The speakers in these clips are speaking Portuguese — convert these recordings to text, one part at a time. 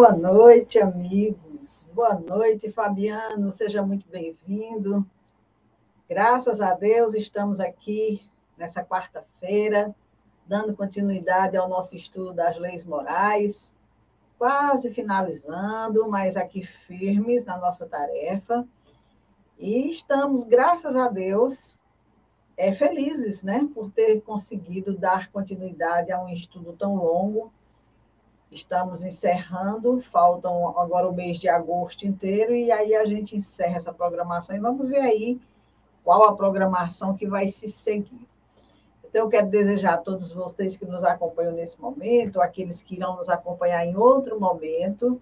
Boa noite, amigos. Boa noite, Fabiano. Seja muito bem-vindo. Graças a Deus, estamos aqui nessa quarta-feira, dando continuidade ao nosso estudo das leis morais, quase finalizando, mas aqui firmes na nossa tarefa. E estamos, graças a Deus, é, felizes né, por ter conseguido dar continuidade a um estudo tão longo Estamos encerrando, faltam agora o mês de agosto inteiro, e aí a gente encerra essa programação e vamos ver aí qual a programação que vai se seguir. Então, eu quero desejar a todos vocês que nos acompanham nesse momento, aqueles que irão nos acompanhar em outro momento,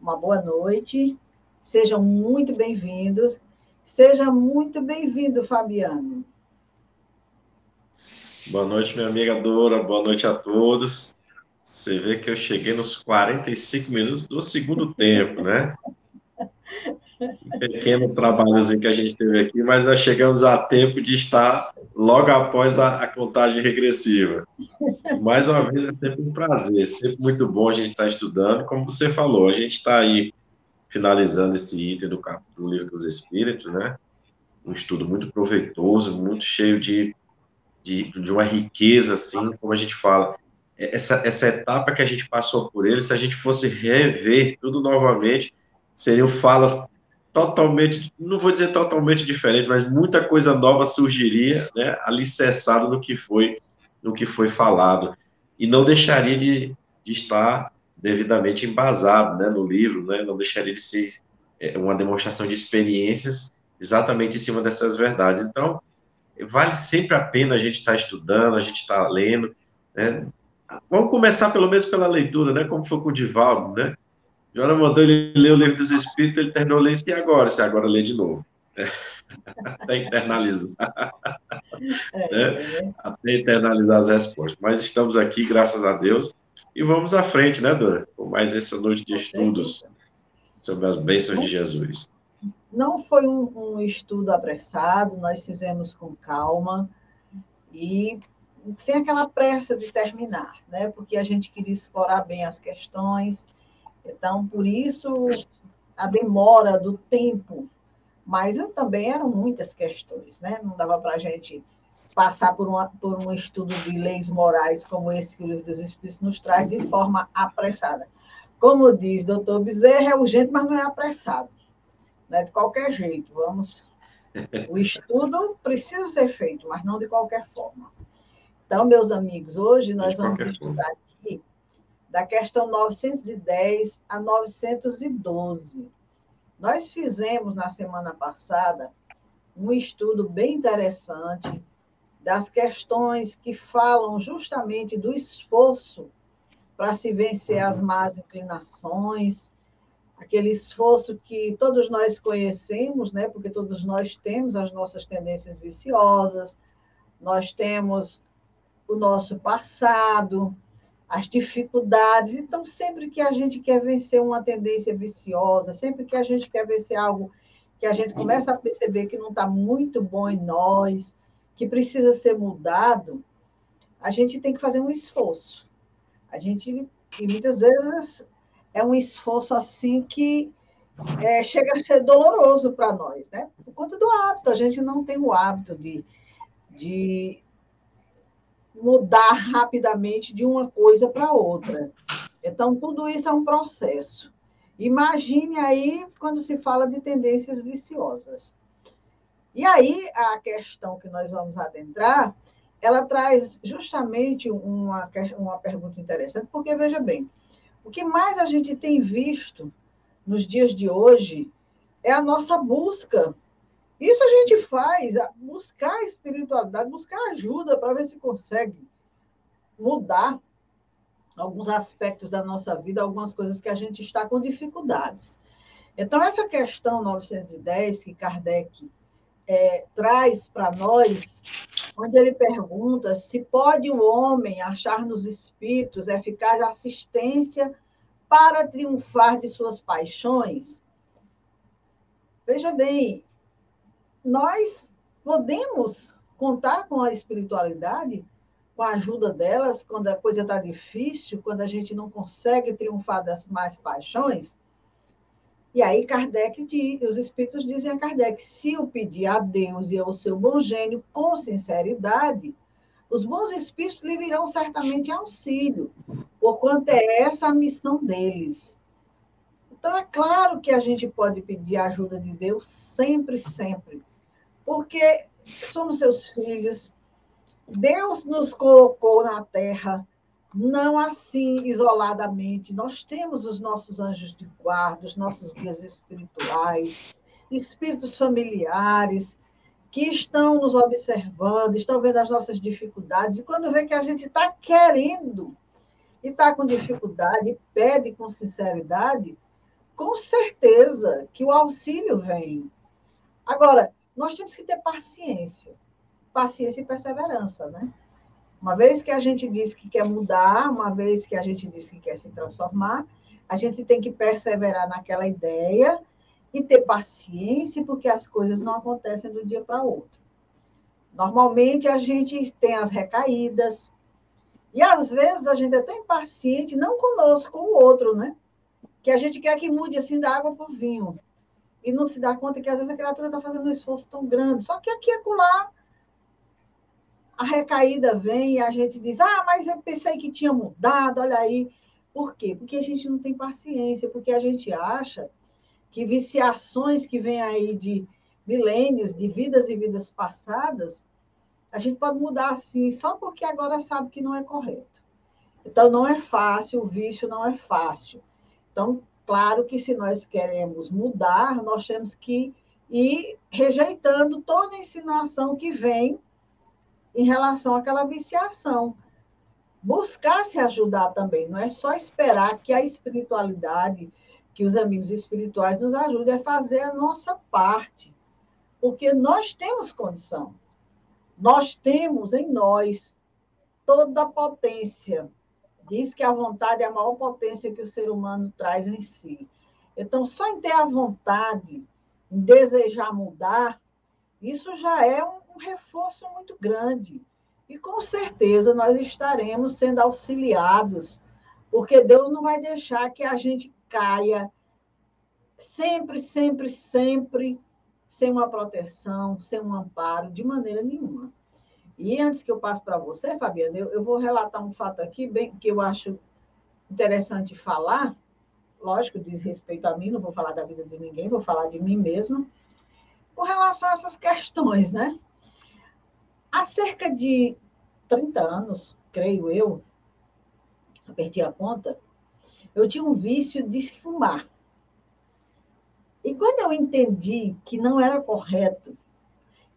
uma boa noite, sejam muito bem-vindos. Seja muito bem-vindo, Fabiano. Boa noite, minha amiga Dora, boa noite a todos. Você vê que eu cheguei nos 45 minutos do segundo tempo, né? Um pequeno trabalhozinho que a gente teve aqui, mas nós chegamos a tempo de estar logo após a, a contagem regressiva. Mais uma vez, é sempre um prazer, sempre muito bom a gente estar estudando. Como você falou, a gente está aí finalizando esse item do, do Livro dos Espíritos, né? Um estudo muito proveitoso, muito cheio de, de, de uma riqueza, assim, como a gente fala essa, essa etapa que a gente passou por ele, se a gente fosse rever tudo novamente, seriam falas totalmente, não vou dizer totalmente diferentes, mas muita coisa nova surgiria, né, alicerçado no que foi, no que foi falado, e não deixaria de, de estar devidamente embasado, né, no livro, né, não deixaria de ser é, uma demonstração de experiências exatamente em cima dessas verdades. Então, vale sempre a pena a gente estar estudando, a gente estar lendo, né, Vamos começar pelo menos pela leitura, né? Como foi com o Divaldo, né? Joana mandou ele ler o livro dos Espíritos, ele terminou lendo e agora? Se agora lê de novo. Até internalizar. É, né? Até internalizar as respostas. Mas estamos aqui, graças a Deus, e vamos à frente, né, Dora? Com mais essa noite de estudos sobre as bênçãos de Jesus. Não foi um, um estudo apressado, nós fizemos com calma e sem aquela pressa de terminar, né? Porque a gente queria explorar bem as questões. Então, por isso a demora do tempo. Mas eu também eram muitas questões, né? Não dava para a gente passar por, uma, por um estudo de leis morais como esse que o Livro dos Espíritos nos traz de forma apressada. Como diz doutor Bezerra, é urgente, mas não é apressado. Né? De qualquer jeito, vamos. O estudo precisa ser feito, mas não de qualquer forma. Então, meus amigos, hoje nós vamos estudar aqui da questão 910 a 912. Nós fizemos na semana passada um estudo bem interessante das questões que falam justamente do esforço para se vencer as uhum. más inclinações, aquele esforço que todos nós conhecemos, né? Porque todos nós temos as nossas tendências viciosas, nós temos o nosso passado, as dificuldades. Então, sempre que a gente quer vencer uma tendência viciosa, sempre que a gente quer vencer algo que a gente começa a perceber que não está muito bom em nós, que precisa ser mudado, a gente tem que fazer um esforço. A gente, e muitas vezes, é um esforço assim que é, chega a ser doloroso para nós, né? Por conta do hábito, a gente não tem o hábito de, de mudar rapidamente de uma coisa para outra. Então, tudo isso é um processo. Imagine aí quando se fala de tendências viciosas. E aí, a questão que nós vamos adentrar, ela traz justamente uma, uma pergunta interessante, porque, veja bem, o que mais a gente tem visto nos dias de hoje é a nossa busca isso a gente faz, buscar espiritualidade, buscar ajuda para ver se consegue mudar alguns aspectos da nossa vida, algumas coisas que a gente está com dificuldades. Então, essa questão 910 que Kardec é, traz para nós, onde ele pergunta se pode o homem achar nos espíritos eficaz assistência para triunfar de suas paixões. Veja bem, nós podemos contar com a espiritualidade com a ajuda delas, quando a coisa está difícil, quando a gente não consegue triunfar das mais paixões. E aí Kardec, os espíritos dizem a Kardec, se eu pedir a Deus e ao seu bom gênio com sinceridade, os bons espíritos lhe virão certamente auxílio, porquanto é essa a missão deles. Então, é claro que a gente pode pedir a ajuda de Deus sempre, sempre, porque somos seus filhos, Deus nos colocou na terra, não assim isoladamente. Nós temos os nossos anjos de guarda, os nossos guias espirituais, espíritos familiares que estão nos observando, estão vendo as nossas dificuldades, e quando vê que a gente está querendo e está com dificuldade, pede com sinceridade, com certeza que o auxílio vem. Agora, nós temos que ter paciência paciência e perseverança, né? Uma vez que a gente diz que quer mudar, uma vez que a gente diz que quer se transformar, a gente tem que perseverar naquela ideia e ter paciência, porque as coisas não acontecem do dia para o outro. Normalmente a gente tem as recaídas, e às vezes a gente é tão impaciente, não conosco, com o outro, né? Que a gente quer que mude assim da água para o vinho. E não se dá conta que às vezes a criatura está fazendo um esforço tão grande. Só que aqui e acolá a recaída vem e a gente diz: ah, mas eu pensei que tinha mudado, olha aí. Por quê? Porque a gente não tem paciência, porque a gente acha que viciações que vêm aí de milênios, de vidas e vidas passadas, a gente pode mudar assim, só porque agora sabe que não é correto. Então, não é fácil, o vício não é fácil. Então, claro que se nós queremos mudar, nós temos que ir rejeitando toda a ensinação que vem em relação àquela viciação. Buscar se ajudar também, não é só esperar que a espiritualidade, que os amigos espirituais nos ajudem a fazer a nossa parte, porque nós temos condição. Nós temos em nós toda a potência. Diz que a vontade é a maior potência que o ser humano traz em si. Então, só em ter a vontade, em desejar mudar, isso já é um, um reforço muito grande. E com certeza nós estaremos sendo auxiliados, porque Deus não vai deixar que a gente caia sempre, sempre, sempre sem uma proteção, sem um amparo, de maneira nenhuma. E antes que eu passe para você, Fabiana, eu, eu, vou relatar um fato aqui bem que eu acho interessante falar. Lógico, diz respeito a mim, não vou falar da vida de ninguém, vou falar de mim mesma. Com relação a essas questões, né? Há cerca de 30 anos, creio eu, apertei a conta, eu tinha um vício de fumar. E quando eu entendi que não era correto,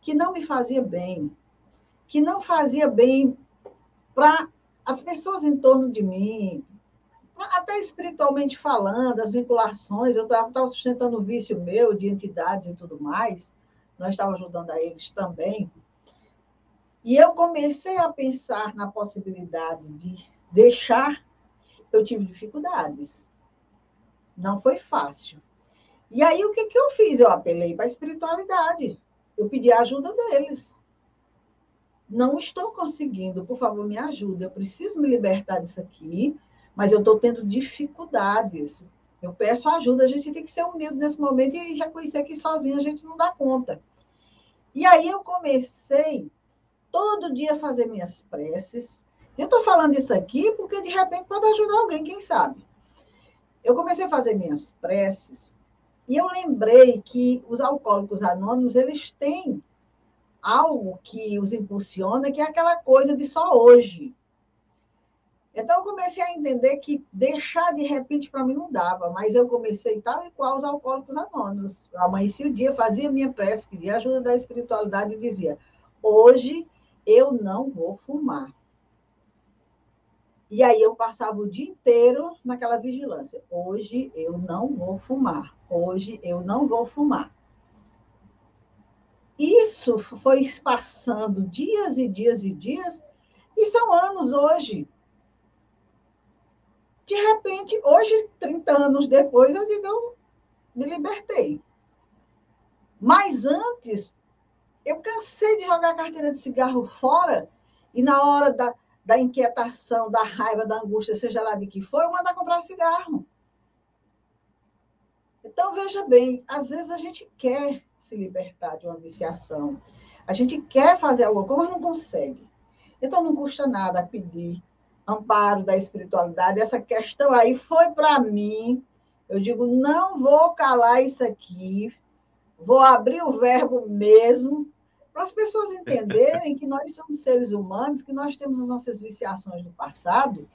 que não me fazia bem, que não fazia bem para as pessoas em torno de mim, até espiritualmente falando, as vinculações, eu estava sustentando o vício meu de entidades e tudo mais, nós estávamos ajudando a eles também. E eu comecei a pensar na possibilidade de deixar, eu tive dificuldades. Não foi fácil. E aí, o que, que eu fiz? Eu apelei para a espiritualidade. Eu pedi a ajuda deles. Não estou conseguindo, por favor, me ajuda. Eu preciso me libertar disso aqui, mas eu estou tendo dificuldades. Eu peço ajuda, a gente tem que ser humilde nesse momento e reconhecer que sozinho a gente não dá conta. E aí eu comecei todo dia fazer minhas preces. Eu estou falando isso aqui porque de repente pode ajudar alguém, quem sabe. Eu comecei a fazer minhas preces e eu lembrei que os alcoólicos anônimos eles têm algo que os impulsiona, que é aquela coisa de só hoje. Então, eu comecei a entender que deixar de repente para mim não dava, mas eu comecei tal e qual os alcoólicos anônimos. Amanhecia o dia, fazia minha prece, pedia ajuda da espiritualidade e dizia: hoje eu não vou fumar. E aí eu passava o dia inteiro naquela vigilância. Hoje eu não vou fumar. Hoje eu não vou fumar. Isso foi passando dias e dias e dias, e são anos hoje. De repente, hoje, 30 anos depois, eu digo, eu me libertei. Mas antes, eu cansei de jogar a carteira de cigarro fora e na hora da, da inquietação, da raiva, da angústia, seja lá de que for, eu mandar comprar cigarro. Então, veja bem, às vezes a gente quer se libertar de uma viciação, a gente quer fazer alguma coisa, mas não consegue. Então, não custa nada pedir amparo da espiritualidade. Essa questão aí foi para mim. Eu digo, não vou calar isso aqui, vou abrir o verbo mesmo, para as pessoas entenderem que nós somos seres humanos, que nós temos as nossas viciações do passado,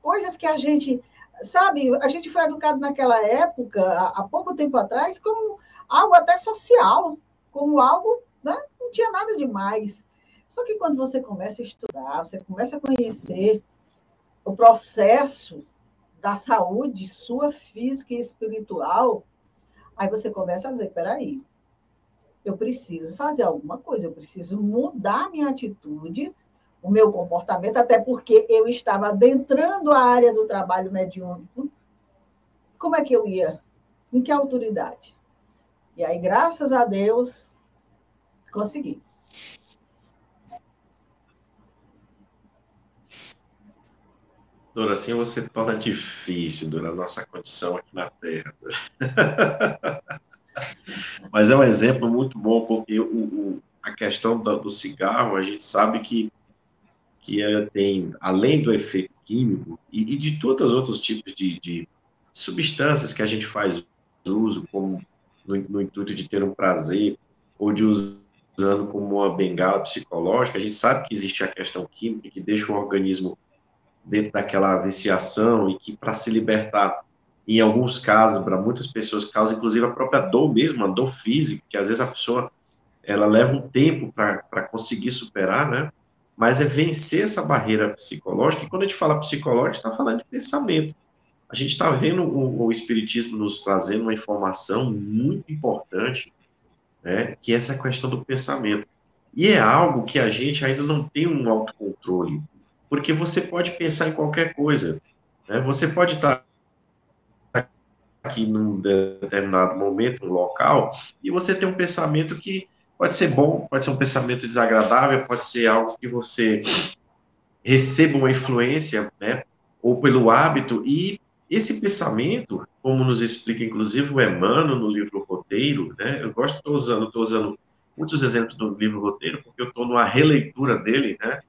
coisas que a gente, sabe, a gente foi educado naquela época, há, pouco tempo atrás, como algo até social, como algo, né? Não tinha nada demais. Só que quando você começa a estudar, você começa a conhecer o processo da saúde sua física e espiritual, aí você começa a dizer, peraí, eu preciso fazer alguma coisa, eu preciso mudar minha atitude, o meu comportamento, até porque eu estava adentrando a área do trabalho mediúnico. Como é que eu ia? Em que autoridade? E aí, graças a Deus, consegui. Dora, assim você torna difícil, Dora, a nossa condição aqui na Terra. Mas é um exemplo muito bom, porque o, o, a questão do, do, cigarro, a gente sabe que, que ela tem, além do efeito químico e, e de todos os outros tipos de, de, substâncias que a gente faz uso, como no, no intuito de ter um prazer, ou de usando como uma bengala psicológica, a gente sabe que existe a questão química que deixa o organismo dentro daquela viciação e que para se libertar em alguns casos, para muitas pessoas, causa inclusive a própria dor mesmo, a dor física, que às vezes a pessoa ela leva um tempo para conseguir superar, né? Mas é vencer essa barreira psicológica, e quando a gente fala psicológico, está falando de pensamento. A gente está vendo o, o, Espiritismo nos trazendo uma informação muito importante, né? Que é essa questão do pensamento. E é algo que a gente ainda não tem um autocontrole, porque você pode pensar em qualquer coisa. Né? Você pode estar tá aqui num determinado momento, local, e você tem um pensamento que pode ser bom, pode ser um pensamento desagradável, pode ser algo que você receba uma influência, né, ou pelo hábito, e esse pensamento, como nos explica inclusive o Emmanuel no livro Roteiro, né, eu gosto, estou usando, estou usando muitos exemplos do livro Roteiro, porque eu estou numa releitura dele, né,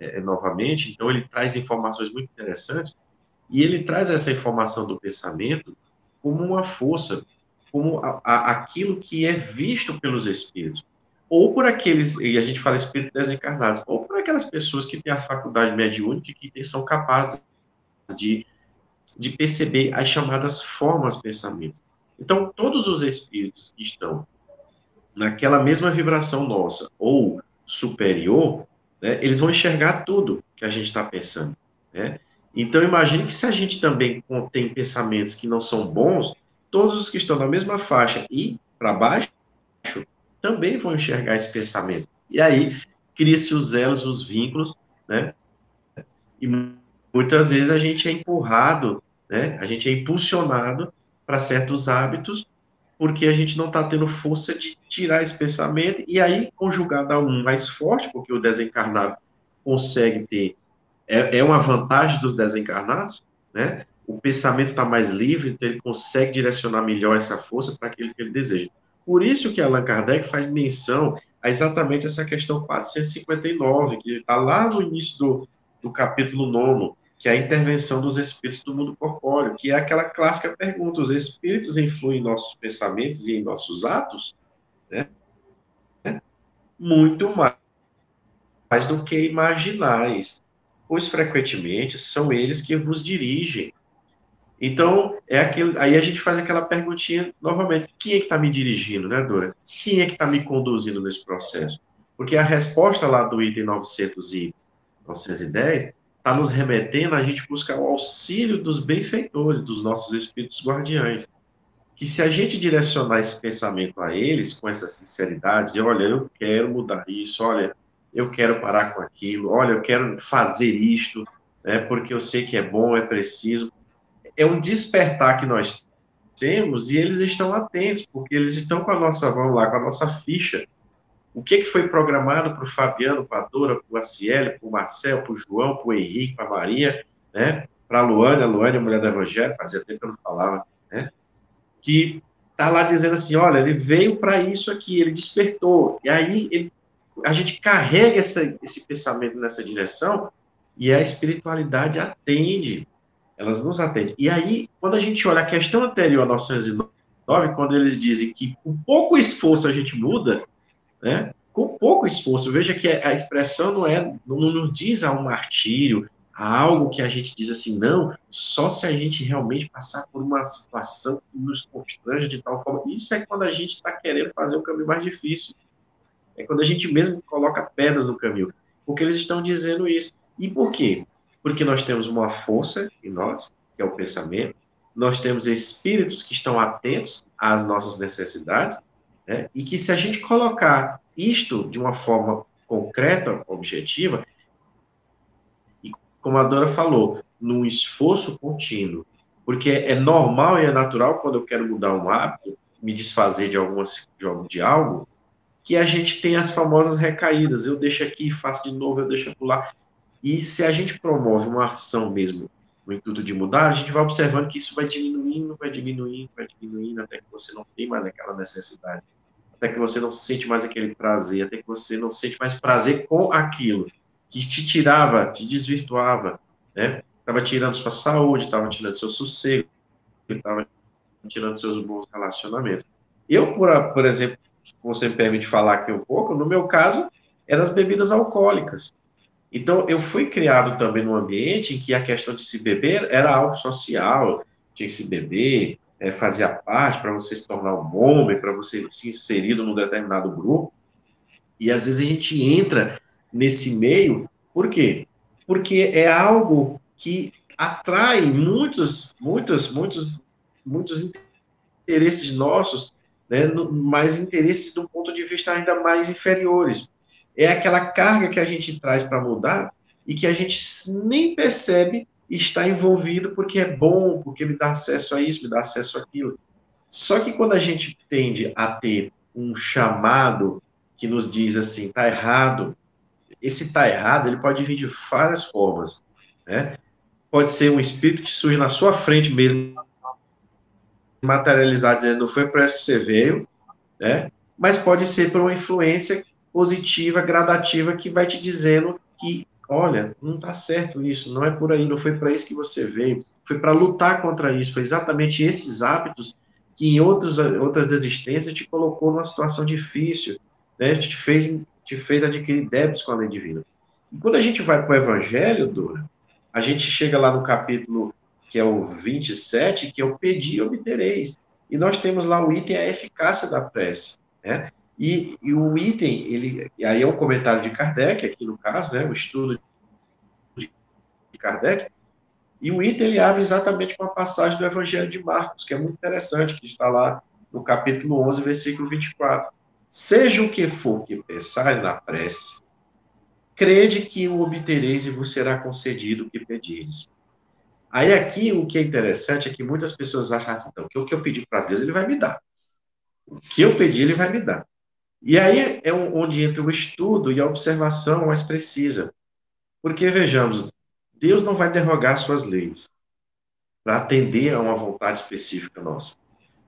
é, novamente, então ele traz informações muito interessantes, e ele traz essa informação do pensamento como uma força, como a, a, aquilo que é visto pelos espíritos, ou por aqueles, e a gente fala espíritos desencarnados, ou por aquelas pessoas que têm a faculdade mediúnica e que são capazes de, de perceber as chamadas formas pensamentos. Então, todos os espíritos que estão naquela mesma vibração nossa, ou superior, né, eles vão enxergar tudo que a gente está pensando. Né? Então, imagine que se a gente também tem pensamentos que não são bons, todos os que estão na mesma faixa e para baixo também vão enxergar esse pensamento. E aí cria-se os elos, os vínculos, né? E muitas vezes a gente é empurrado, né? A gente é impulsionado para certos hábitos porque a gente não está tendo força de tirar esse pensamento e aí conjugado a um mais forte, porque o desencarnado consegue ter é, é uma vantagem dos desencarnados, né? O pensamento está mais livre, então ele consegue direcionar melhor essa força para aquilo que ele deseja. Por isso que Allan Kardec faz menção a exatamente essa questão 459, que está lá no início do, do capítulo 9, que é a intervenção dos espíritos do mundo corpóreo, que é aquela clássica pergunta: os espíritos influem em nossos pensamentos e em nossos atos? Né? Muito mais, mais do que imaginais pois frequentemente são eles que vos dirigem. Então, é aquele, aí a gente faz aquela perguntinha novamente: quem é que está me dirigindo, né, Dora? Quem é que está me conduzindo nesse processo? Porque a resposta lá do item 900 e 910 está nos remetendo a gente buscar o auxílio dos benfeitores, dos nossos espíritos guardiães. Que se a gente direcionar esse pensamento a eles com essa sinceridade, de olha, eu quero mudar isso, olha, eu quero parar com aquilo, olha, eu quero fazer isto, né, porque eu sei que é bom, é preciso. É um despertar que nós temos e eles estão atentos, porque eles estão com a nossa, vamos lá, com a nossa ficha o que, que foi programado para o Fabiano, para a Dora, para o Aciele, para o Marcel, para o João, para o Henrique, para a Maria, né? para a Luane, a Luane, a mulher do Evangelho, fazia tempo que eu não falava, né? que está lá dizendo assim, olha, ele veio para isso aqui, ele despertou, e aí ele, a gente carrega essa, esse pensamento nessa direção, e a espiritualidade atende, elas nos atendem. E aí, quando a gente olha a questão anterior a 909, quando eles dizem que com pouco esforço a gente muda, né? Com pouco esforço, veja que a expressão não é, não nos diz a um martírio, a algo que a gente diz assim, não, só se a gente realmente passar por uma situação que nos constrange de tal forma. Isso é quando a gente está querendo fazer o caminho mais difícil. É quando a gente mesmo coloca pedras no caminho. Porque eles estão dizendo isso. E por quê? Porque nós temos uma força em nós, que é o pensamento, nós temos espíritos que estão atentos às nossas necessidades, né? e que se a gente colocar isto de uma forma concreta, objetiva, e como a Dora falou, num esforço contínuo, porque é normal e é natural quando eu quero mudar um hábito, me desfazer de, algumas, de, algo, que a gente tem as famosas recaídas. Eu deixo aqui, faço de novo, eu deixo pular. E se a gente promove uma ação mesmo no intuito de mudar, a gente vai observando que isso vai diminuindo, vai diminuindo, vai diminuindo, até que você não tem mais aquela necessidade até que você não sente mais aquele prazer, até que você não sente mais prazer com aquilo que te tirava, te desvirtuava, né? Estava tirando sua saúde, estava tirando seu sossego, estava tirando seus bons relacionamentos. Eu, por, por exemplo, você me permite falar aqui um pouco, no meu caso, eram as bebidas alcoólicas. Então, eu fui criado também num ambiente em que a questão de se beber era algo social, tinha que se beber, é, fazia parte, para você se tornar um homem, para você se inserir num determinado grupo. E às vezes a gente entra nesse meio, por quê? Porque é algo que atrai muitos, muitos, muitos, muitos interesses nossos, né, mais interesses do ponto de vista ainda mais inferiores. É aquela carga que a gente traz para mudar e que a gente nem percebe está envolvido porque é bom, porque me dá acesso a isso, me dá acesso àquilo. Só que quando a gente tende a ter um chamado que nos diz assim, tá errado, esse tá errado, ele pode vir de várias formas, né? Pode ser um espírito que surge na sua frente mesmo, materializado, dizendo, não foi para isso que você veio, né? Mas pode ser por uma influência positiva, gradativa, que vai te dizendo que olha, não está certo isso, não é por aí, não foi para isso que você veio, foi para lutar contra isso, foi exatamente esses hábitos que em outros, outras existências te colocou numa situação difícil, né, te fez, te fez adquirir débitos com a lei divina. E quando a gente vai para o Evangelho, Dora, a gente chega lá no capítulo que é o 27, que é o pedir e obtereis. E nós temos lá o item a eficácia da prece, né? E, e, o item, ele, aí é um comentário de Kardec, aqui no caso, né, o estudo de Kardec, e o item ele abre exatamente com a passagem do Evangelho de Marcos, que é muito interessante, que está lá no capítulo 11, versículo 24. Seja o que for que pensais na prece, crede que o obtereis e vos será concedido o que pedires. Aí aqui o que é interessante é que muitas pessoas acham assim, então, que o que eu pedi para Deus, ele vai me dar. O que eu pedi, ele vai me dar. E aí é onde entra o estudo e a observação mais precisa. Porque, vejamos, Deus não vai derrogar suas leis para atender a uma vontade específica nossa.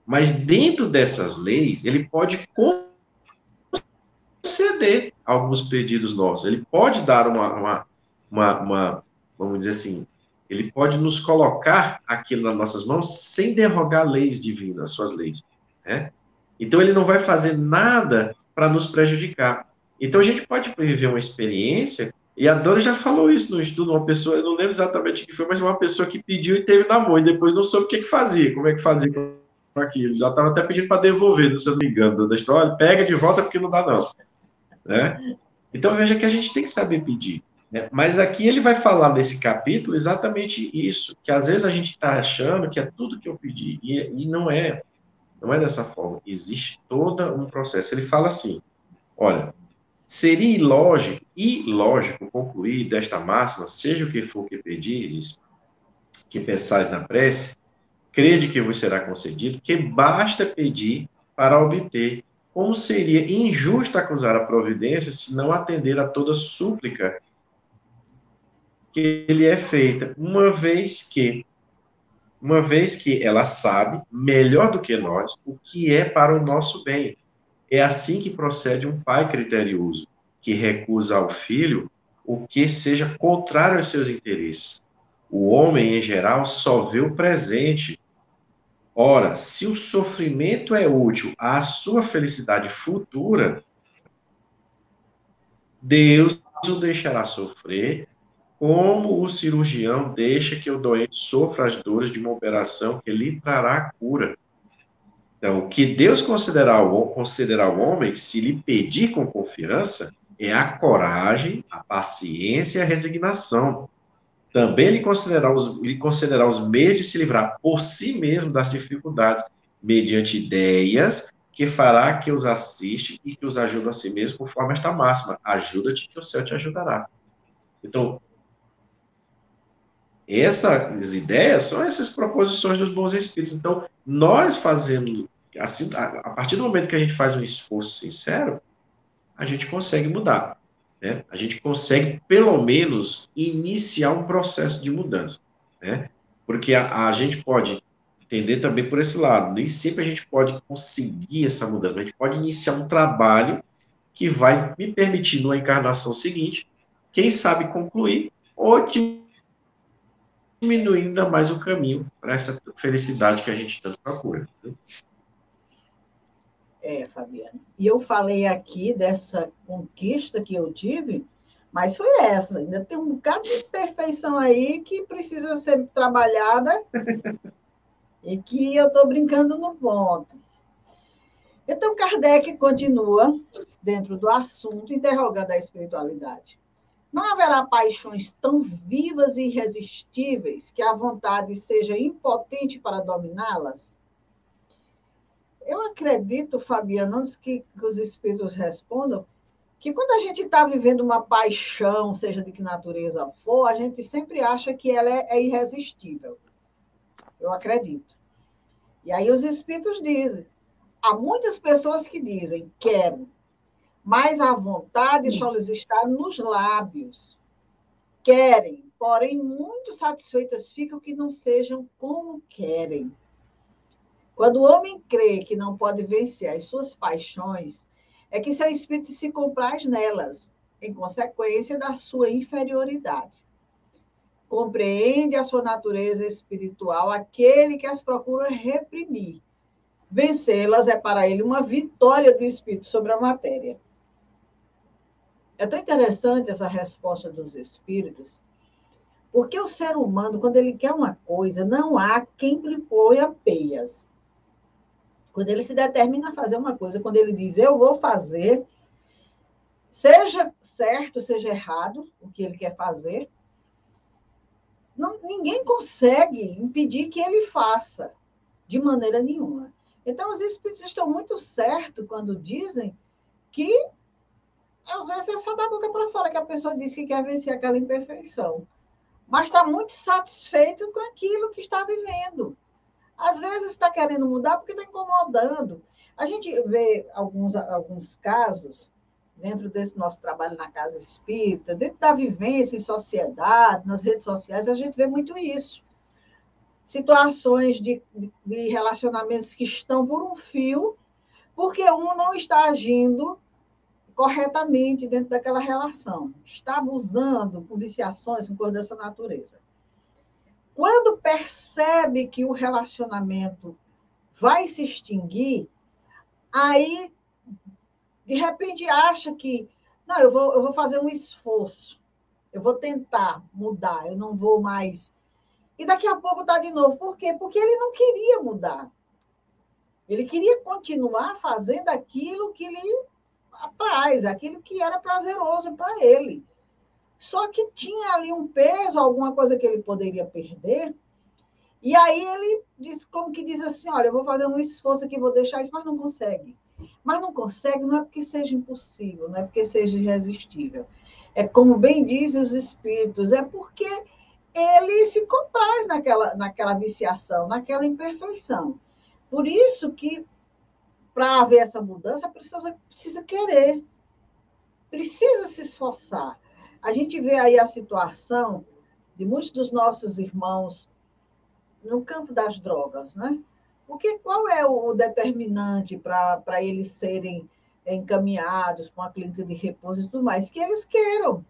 Mas dentro dessas leis, ele pode conceder alguns pedidos nossos. Ele pode dar uma, uma, uma, uma vamos dizer assim, ele pode nos colocar aquilo nas nossas mãos sem derrogar leis divinas, suas leis. Né? Então, ele não vai fazer nada para nos prejudicar. Então, a gente pode viver uma experiência, e a Dora já falou isso no estudo, uma pessoa, eu não lembro exatamente o que foi, mas uma pessoa que pediu e teve na mão, e depois não soube o que, que fazia, como é que fazia com aquilo. Já estava até pedindo para devolver, se eu não me engano, da história, pega de volta porque não dá, não. Né? Então, veja que a gente tem que saber pedir. Né? Mas aqui ele vai falar nesse capítulo exatamente isso, que às vezes a gente está achando que é tudo que eu pedi, e, e não é. Não é dessa forma. Existe todo um processo. Ele fala assim: olha, seria ilógico, ilógico concluir desta máxima, seja o que for que pedires, que pensais na prece, crede que vos será concedido, que basta pedir para obter, como seria injusto acusar a providência se não atender a toda súplica que lhe é feita, uma vez que uma vez que ela sabe melhor do que nós o que é para o nosso bem. É assim que procede um pai criterioso, que recusa ao filho o que seja contrário aos seus interesses. O homem, em geral, só vê o presente. Ora, se o sofrimento é útil à sua felicidade futura, Deus o deixará sofrer, como o cirurgião deixa que o doente sofra as dores de uma operação que lhe trará cura. Então, o que Deus considerar o, o homem, se lhe pedir com confiança, é a coragem, a paciência e a resignação. Também lhe considerar os, lhe considerar os meios de se livrar por si mesmo das dificuldades, mediante ideias que fará que os assiste e que os ajuda a si mesmo, conforme esta máxima: ajuda-te que o céu te ajudará. Então, essas ideias são essas proposições dos bons espíritos. Então, nós fazendo, assim, a partir do momento que a gente faz um esforço sincero, a gente consegue mudar. Né? A gente consegue, pelo menos, iniciar um processo de mudança. Né? Porque a, a gente pode entender também por esse lado. Nem sempre a gente pode conseguir essa mudança. A gente pode iniciar um trabalho que vai me permitir, na encarnação seguinte, quem sabe concluir ou diminuir ainda mais o caminho para essa felicidade que a gente tanto procura. Né? É, Fabiana. E eu falei aqui dessa conquista que eu tive, mas foi essa. Ainda tem um bocado de perfeição aí que precisa ser trabalhada e que eu estou brincando no ponto. Então, Kardec continua dentro do assunto, interrogando a espiritualidade. Não haverá paixões tão vivas e irresistíveis que a vontade seja impotente para dominá-las? Eu acredito, Fabiano, antes que, que os espíritos respondam, que quando a gente está vivendo uma paixão, seja de que natureza for, a gente sempre acha que ela é, é irresistível. Eu acredito. E aí os espíritos dizem. Há muitas pessoas que dizem, quero, mas a vontade só lhes está nos lábios. Querem, porém muito satisfeitas ficam que não sejam como querem. Quando o homem crê que não pode vencer as suas paixões, é que seu espírito se compraz nelas, em consequência da sua inferioridade. Compreende a sua natureza espiritual aquele que as procura reprimir. Vencê-las é para ele uma vitória do espírito sobre a matéria. É tão interessante essa resposta dos espíritos, porque o ser humano, quando ele quer uma coisa, não há quem lhe ponha peias. Quando ele se determina a fazer uma coisa, quando ele diz, eu vou fazer, seja certo, seja errado o que ele quer fazer, não, ninguém consegue impedir que ele faça, de maneira nenhuma. Então, os espíritos estão muito certos quando dizem que, às vezes, é só da boca para fora que a pessoa diz que quer vencer aquela imperfeição. Mas está muito satisfeito com aquilo que está vivendo. Às vezes está querendo mudar porque está incomodando. A gente vê alguns, alguns casos, dentro desse nosso trabalho na casa espírita, dentro da vivência em sociedade, nas redes sociais, a gente vê muito isso. Situações de, de relacionamentos que estão por um fio, porque um não está agindo corretamente dentro daquela relação, está abusando com viciações, com coisa dessa natureza. Quando percebe que o relacionamento vai se extinguir, aí, de repente, acha que, não, eu vou, eu vou fazer um esforço, eu vou tentar mudar, eu não vou mais. E daqui a pouco está de novo. Por quê? Porque ele não queria mudar. Ele queria continuar fazendo aquilo que lhe apraz, aquilo que era prazeroso para ele. Só que tinha ali um peso, alguma coisa que ele poderia perder. E aí ele diz, como que diz assim, olha, eu vou fazer um esforço aqui, vou deixar isso, mas não consegue. Mas não consegue não é porque seja impossível, não é porque seja irresistível. É como bem dizem os espíritos, é porque ele se compraz naquela, naquela viciação, naquela imperfeição. Por isso que para haver essa mudança, a pessoa precisa querer, precisa se esforçar. A gente vê aí a situação de muitos dos nossos irmãos no campo das drogas, né? O que, qual é o determinante para eles serem encaminhados para uma clínica de repouso e tudo mais? Que eles queiram,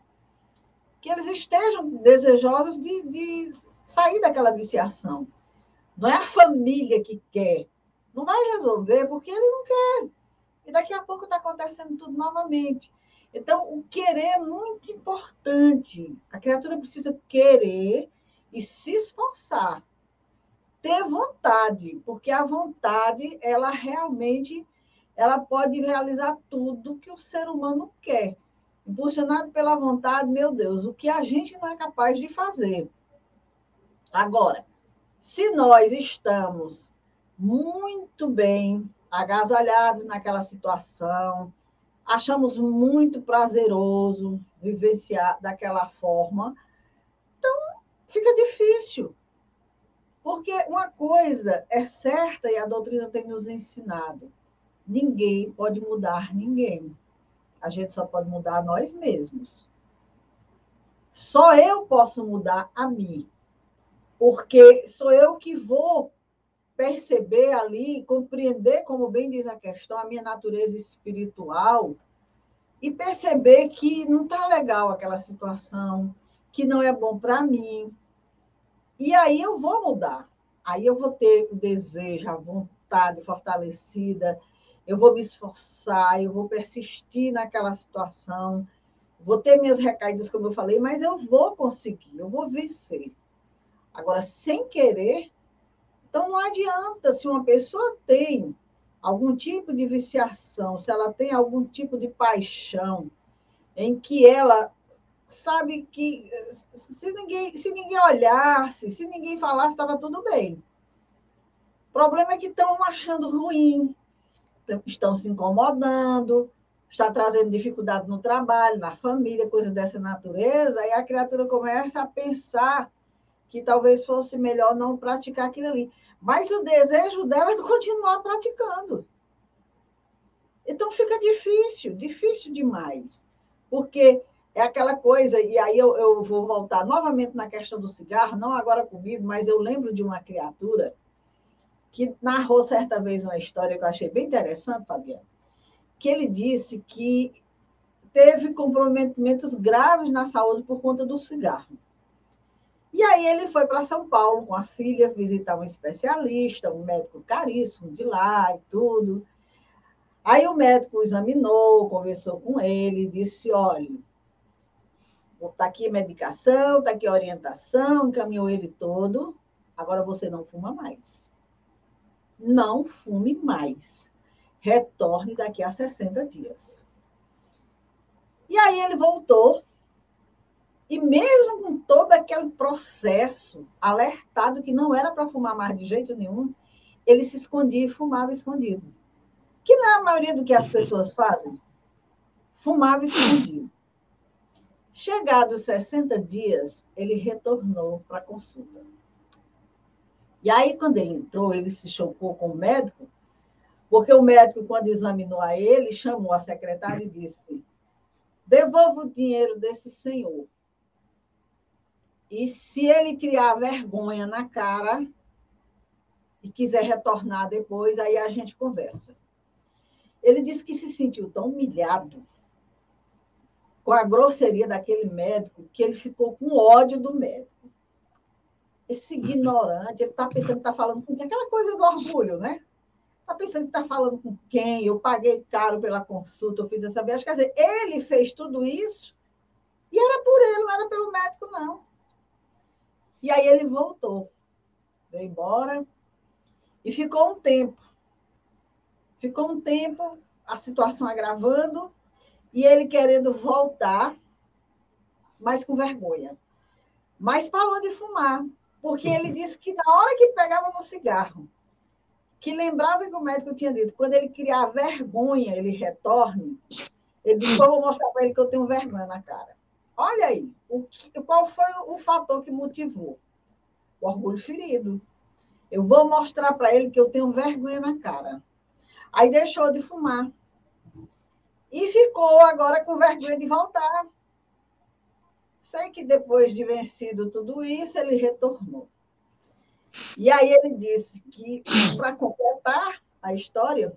que eles estejam desejosos de, de sair daquela viciação. Não é a família que quer. Não vai resolver porque ele não quer. E daqui a pouco está acontecendo tudo novamente. Então, o querer é muito importante. A criatura precisa querer e se esforçar. Ter vontade, porque a vontade, ela realmente ela pode realizar tudo que o ser humano quer. Impulsionado pela vontade, meu Deus, o que a gente não é capaz de fazer. Agora, se nós estamos muito bem agasalhados naquela situação, achamos muito prazeroso vivenciar daquela forma, então fica difícil. Porque uma coisa é certa e a doutrina tem nos ensinado: ninguém pode mudar ninguém. A gente só pode mudar nós mesmos. Só eu posso mudar a mim. Porque sou eu que vou perceber ali, compreender, como bem diz a questão, a minha natureza espiritual e perceber que não está legal aquela situação, que não é bom para mim. E aí eu vou mudar. Aí eu vou ter o desejo, a vontade fortalecida, eu vou me esforçar, eu vou persistir naquela situação, vou ter minhas recaídas, como eu falei, mas eu vou conseguir, eu vou vencer. Agora, sem querer, então, não adianta se uma pessoa tem algum tipo de viciação, se ela tem algum tipo de paixão, em que ela sabe que se ninguém, se ninguém olhasse, se ninguém falasse, estava tudo bem. O problema é que estão achando ruim, estão se incomodando, está trazendo dificuldade no trabalho, na família, coisas dessa natureza, e a criatura começa a pensar que talvez fosse melhor não praticar aquilo ali. Mas o desejo dela é de continuar praticando. Então fica difícil, difícil demais. Porque é aquela coisa, e aí eu, eu vou voltar novamente na questão do cigarro, não agora comigo, mas eu lembro de uma criatura que narrou certa vez uma história que eu achei bem interessante, Fabiana, que ele disse que teve comprometimentos graves na saúde por conta do cigarro. E aí ele foi para São Paulo com a filha visitar um especialista, um médico caríssimo de lá e tudo. Aí o médico examinou, conversou com ele, disse: olha, está aqui medicação, está aqui orientação, encaminhou ele todo. Agora você não fuma mais. Não fume mais. Retorne daqui a 60 dias. E aí ele voltou e mesmo com todo aquele processo, alertado que não era para fumar mais de jeito nenhum, ele se escondia e fumava escondido. Que não é a maioria do que as pessoas fazem. Fumava escondido. Chegados 60 dias, ele retornou para a consulta. E aí, quando ele entrou, ele se chocou com o médico, porque o médico, quando examinou a ele, chamou a secretária e disse: devolva o dinheiro desse senhor e se ele criar vergonha na cara e quiser retornar depois, aí a gente conversa. Ele disse que se sentiu tão humilhado com a grosseria daquele médico que ele ficou com ódio do médico. Esse ignorante, ele está pensando que está falando com quem? Aquela coisa do orgulho, né? Está pensando que está falando com quem? Eu paguei caro pela consulta, eu fiz essa viagem. Quer dizer, ele fez tudo isso e era por ele, não era pelo médico, não. E aí ele voltou, veio embora e ficou um tempo. Ficou um tempo, a situação agravando, e ele querendo voltar, mas com vergonha. Mas parou de fumar, porque ele disse que na hora que pegava no cigarro, que lembrava que o médico tinha dito, quando ele criar vergonha, ele retorne, ele disse, vou mostrar para ele que eu tenho vergonha na cara. Olha aí, o que, qual foi o fator que motivou? O orgulho ferido. Eu vou mostrar para ele que eu tenho vergonha na cara. Aí deixou de fumar. E ficou agora com vergonha de voltar. Sei que depois de vencido tudo isso, ele retornou. E aí ele disse que, para completar a história,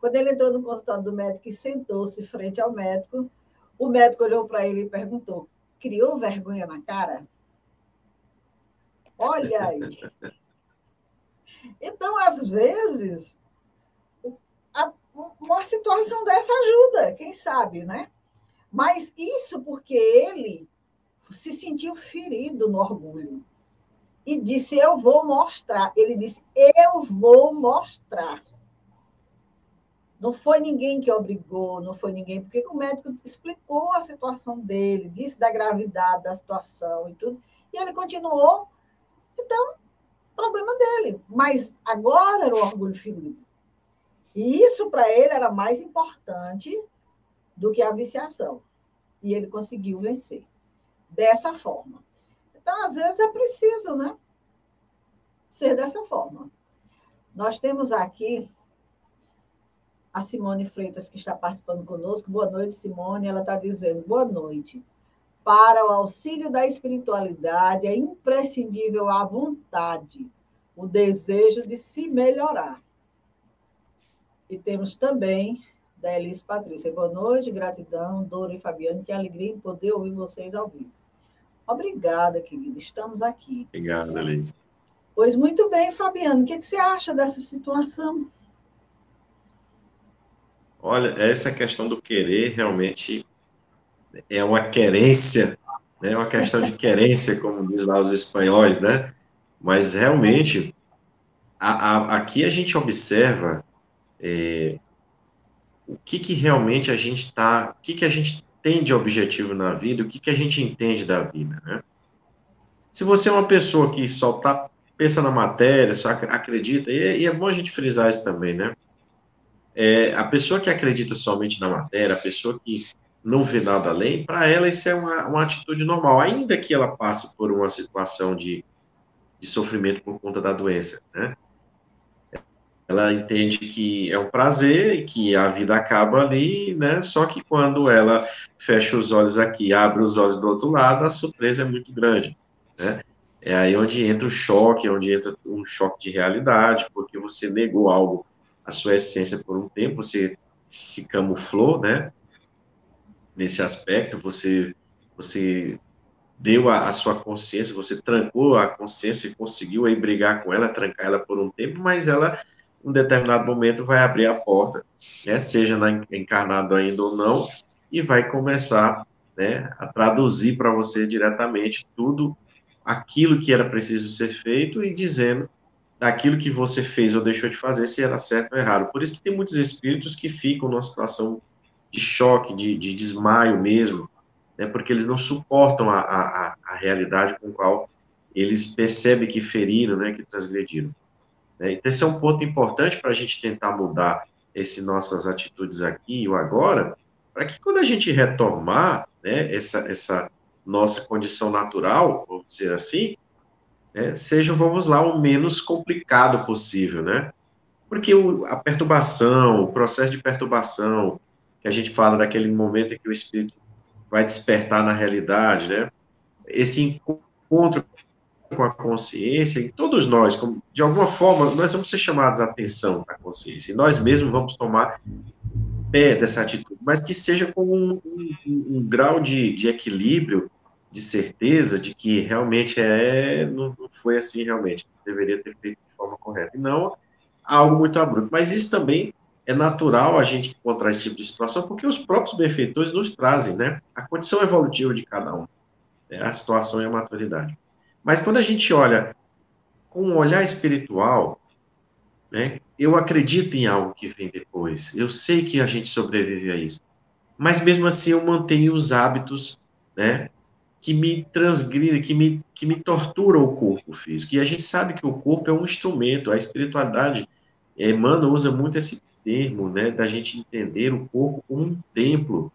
quando ele entrou no consultório do médico e sentou-se frente ao médico, o médico olhou para ele e perguntou: criou vergonha na cara? Olha aí. Então, às vezes, uma situação dessa ajuda, quem sabe, né? Mas isso porque ele se sentiu ferido no orgulho e disse: Eu vou mostrar. Ele disse: Eu vou mostrar. Não foi ninguém que obrigou, não foi ninguém, porque o médico explicou a situação dele, disse da gravidade da situação e tudo, e ele continuou. Então, problema dele. Mas agora era o orgulho ferido. E isso para ele era mais importante do que a viciação. E ele conseguiu vencer dessa forma. Então, às vezes é preciso, né? Ser dessa forma. Nós temos aqui a Simone Freitas, que está participando conosco. Boa noite, Simone. Ela está dizendo: boa noite. Para o auxílio da espiritualidade, é imprescindível a vontade, o desejo de se melhorar. E temos também da Elis Patrícia. Boa noite, gratidão, Dora e Fabiano. Que alegria em poder ouvir vocês ao vivo. Obrigada, querida. Estamos aqui. Obrigada, Elis. Pois muito bem, Fabiano. O que, que você acha dessa situação? Olha, essa questão do querer realmente é uma querência, né? uma questão de querência, como diz lá os espanhóis, né? Mas realmente, a, a, aqui a gente observa é, o que, que realmente a gente está, o que, que a gente tem de objetivo na vida, o que, que a gente entende da vida, né? Se você é uma pessoa que só tá, pensa na matéria, só acredita, e, e é bom a gente frisar isso também, né? É, a pessoa que acredita somente na matéria, a pessoa que não vê nada além, para ela isso é uma, uma atitude normal, ainda que ela passe por uma situação de, de sofrimento por conta da doença, né? Ela entende que é um prazer e que a vida acaba ali, né? Só que quando ela fecha os olhos aqui, abre os olhos do outro lado, a surpresa é muito grande, né? É aí onde entra o choque, onde entra um choque de realidade, porque você negou algo a sua essência por um tempo, você se camuflou, né? Nesse aspecto, você, você deu a, a, sua consciência, você trancou a consciência e conseguiu aí brigar com ela, trancar ela por um tempo, mas ela, em um determinado momento, vai abrir a porta, né? Seja na, encarnado ainda ou não, e vai começar né, a traduzir para você diretamente tudo aquilo que era preciso ser feito e dizendo daquilo que você fez ou deixou de fazer, se era certo ou errado. Por isso que tem muitos espíritos que ficam numa situação de choque, de, de desmaio mesmo, né, porque eles não suportam a, a, a realidade com a qual eles percebem que feriram, né, que transgrediram. Né. Então, esse é um ponto importante para a gente tentar mudar essas nossas atitudes aqui e agora, para que quando a gente retomar né, essa, essa nossa condição natural, vamos dizer assim, né, seja, vamos lá, o menos complicado possível, né? Porque o, a perturbação, o processo de perturbação, que a gente fala daquele momento em que o espírito vai despertar na realidade, né? Esse encontro com a consciência, e todos nós, como, de alguma forma, nós vamos ser chamados a atenção à consciência, e nós mesmos vamos tomar pé dessa atitude, mas que seja com um, um, um grau de, de equilíbrio de certeza de que realmente é não, foi assim realmente. Deveria ter feito de forma correta. E não algo muito abrupto. Mas isso também é natural a gente encontrar esse tipo de situação porque os próprios benfeitores nos trazem né? A condição evolutiva de cada um né, a situação e a maturidade. Mas quando a gente olha com um olhar espiritual né? Eu acredito em algo que vem depois. Eu sei que a gente sobrevive a isso. Mas mesmo assim eu mantenho os hábitos né que me transgride, que me, que me tortura o corpo físico. E a gente sabe que o corpo é um instrumento, a espiritualidade, Emmanuel usa muito esse termo, né, da gente entender o corpo como um templo,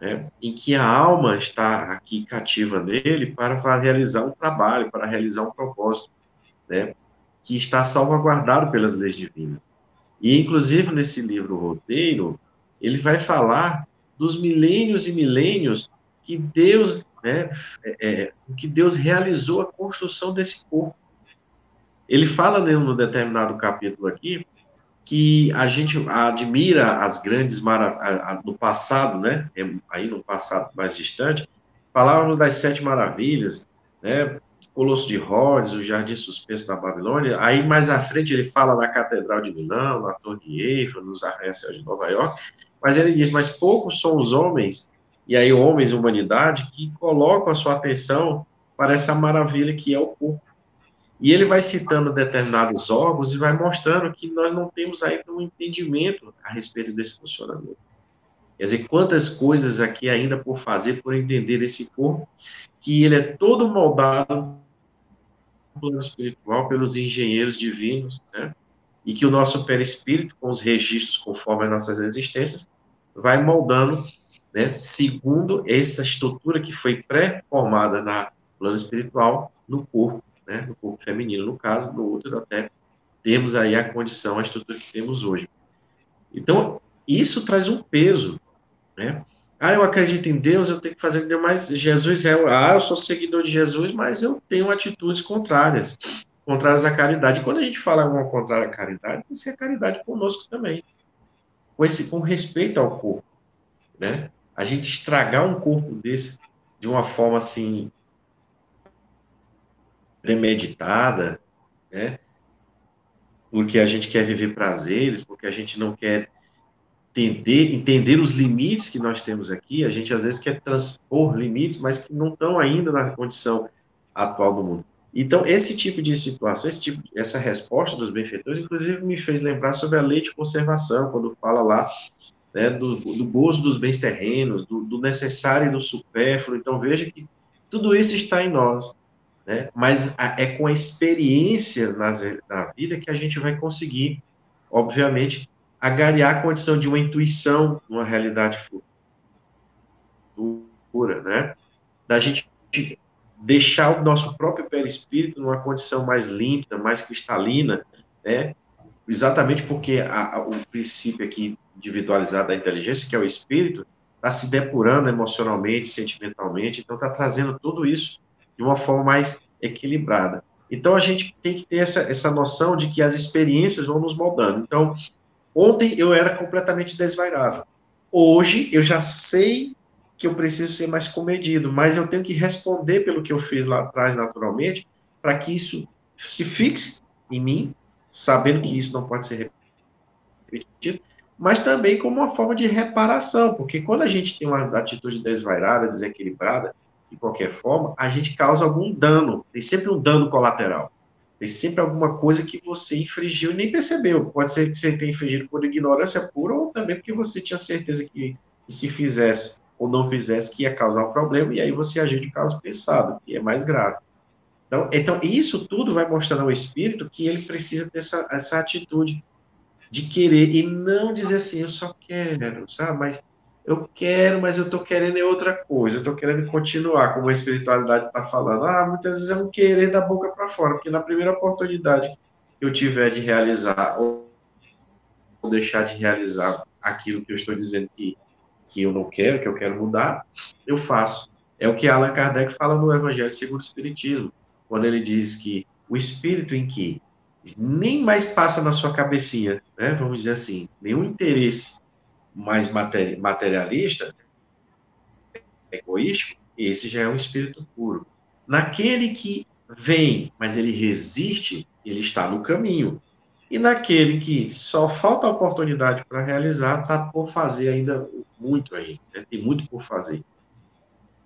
né, em que a alma está aqui cativa nele para realizar um trabalho, para realizar um propósito, né, que está salvaguardado pelas leis divinas. E, inclusive, nesse livro Roteiro, ele vai falar dos milênios e milênios que Deus, né, é, é que Deus realizou a construção desse corpo. Ele fala num determinado capítulo aqui que a gente admira as grandes maravilhas, no passado, né, é, aí no passado mais distante, falávamos das sete maravilhas, né, Colosso de Rhodes, o Jardim Suspenso da Babilônia, aí mais à frente ele fala na Catedral de Milão, na Torre de Eiffel, nos arranha-céus de Nova York, mas ele diz, mas poucos são os homens, e aí homens, humanidade, que colocam a sua atenção para essa maravilha que é o corpo. E ele vai citando determinados órgãos e vai mostrando que nós não temos ainda um entendimento a respeito desse funcionamento. Quer dizer, quantas coisas aqui ainda por fazer, por entender esse corpo, que ele é todo moldado plano espiritual pelos engenheiros divinos, né? E que o nosso perispírito, com os registros conforme as nossas existências, vai moldando, né, segundo essa estrutura que foi pré-formada na plano espiritual no corpo né, no corpo feminino, no caso, no outro até temos aí a condição, a estrutura que temos hoje. Então, isso traz um peso, né? Ah, eu acredito em Deus, eu tenho que fazer mas Jesus é, ah, eu sou seguidor de Jesus, mas eu tenho atitudes contrárias, contrárias à caridade. Quando a gente fala uma contrária à caridade, tem que ser a caridade conosco também, com esse, com respeito ao corpo, né? A gente estragar um corpo desse de uma forma assim premeditada, né? Porque a gente quer viver prazeres, porque a gente não quer entender, entender os limites que nós temos aqui. A gente às vezes quer transpor limites, mas que não estão ainda na condição atual do mundo. Então, esse tipo de situação, esse tipo, essa resposta dos benfeitores, inclusive, me fez lembrar sobre a lei de conservação, quando fala lá né, do, do gozo dos bens terrenos, do, do necessário e do supérfluo. Então, veja que tudo isso está em nós né? mas a, é com a experiência nas, na vida que a gente vai conseguir, obviamente, agariar a condição de uma intuição numa realidade futura, né? Da gente deixar o nosso próprio perispírito numa condição mais límpida, mais cristalina, né? Exatamente porque a, a, o princípio aqui individualizado da inteligência, que é o espírito, está se depurando emocionalmente, sentimentalmente, então está trazendo tudo isso de uma forma mais equilibrada. Então, a gente tem que ter essa, essa noção de que as experiências vão nos moldando. Então, ontem eu era completamente desvairado. Hoje, eu já sei que eu preciso ser mais comedido, mas eu tenho que responder pelo que eu fiz lá atrás, naturalmente, para que isso se fixe em mim, sabendo que isso não pode ser repetido, mas também como uma forma de reparação, porque quando a gente tem uma atitude desvairada, desequilibrada, de qualquer forma, a gente causa algum dano. Tem sempre um dano colateral. Tem sempre alguma coisa que você infringiu e nem percebeu. Pode ser que você tenha infringido por ignorância pura ou também porque você tinha certeza que, se fizesse ou não fizesse que ia causar um problema e aí você agiu de causa pensado, que é mais grave. Então, então, isso tudo vai mostrando ao espírito que ele precisa ter essa, essa atitude de querer e não dizer assim, eu só quero, sabe? Mas eu quero, mas eu estou querendo é outra coisa, eu estou querendo continuar, como a espiritualidade está falando. Ah, muitas vezes é um querer da boca para fora, porque na primeira oportunidade que eu tiver de realizar, ou deixar de realizar aquilo que eu estou dizendo que, que eu não quero, que eu quero mudar, eu faço. É o que Allan Kardec fala no Evangelho segundo o Espiritismo, quando ele diz que o espírito em que nem mais passa na sua cabecinha, né, vamos dizer assim, nenhum interesse mais materialista, egoístico, esse já é um espírito puro. Naquele que vem, mas ele resiste, ele está no caminho. E naquele que só falta oportunidade para realizar, está por fazer ainda muito aí, né? tem muito por fazer.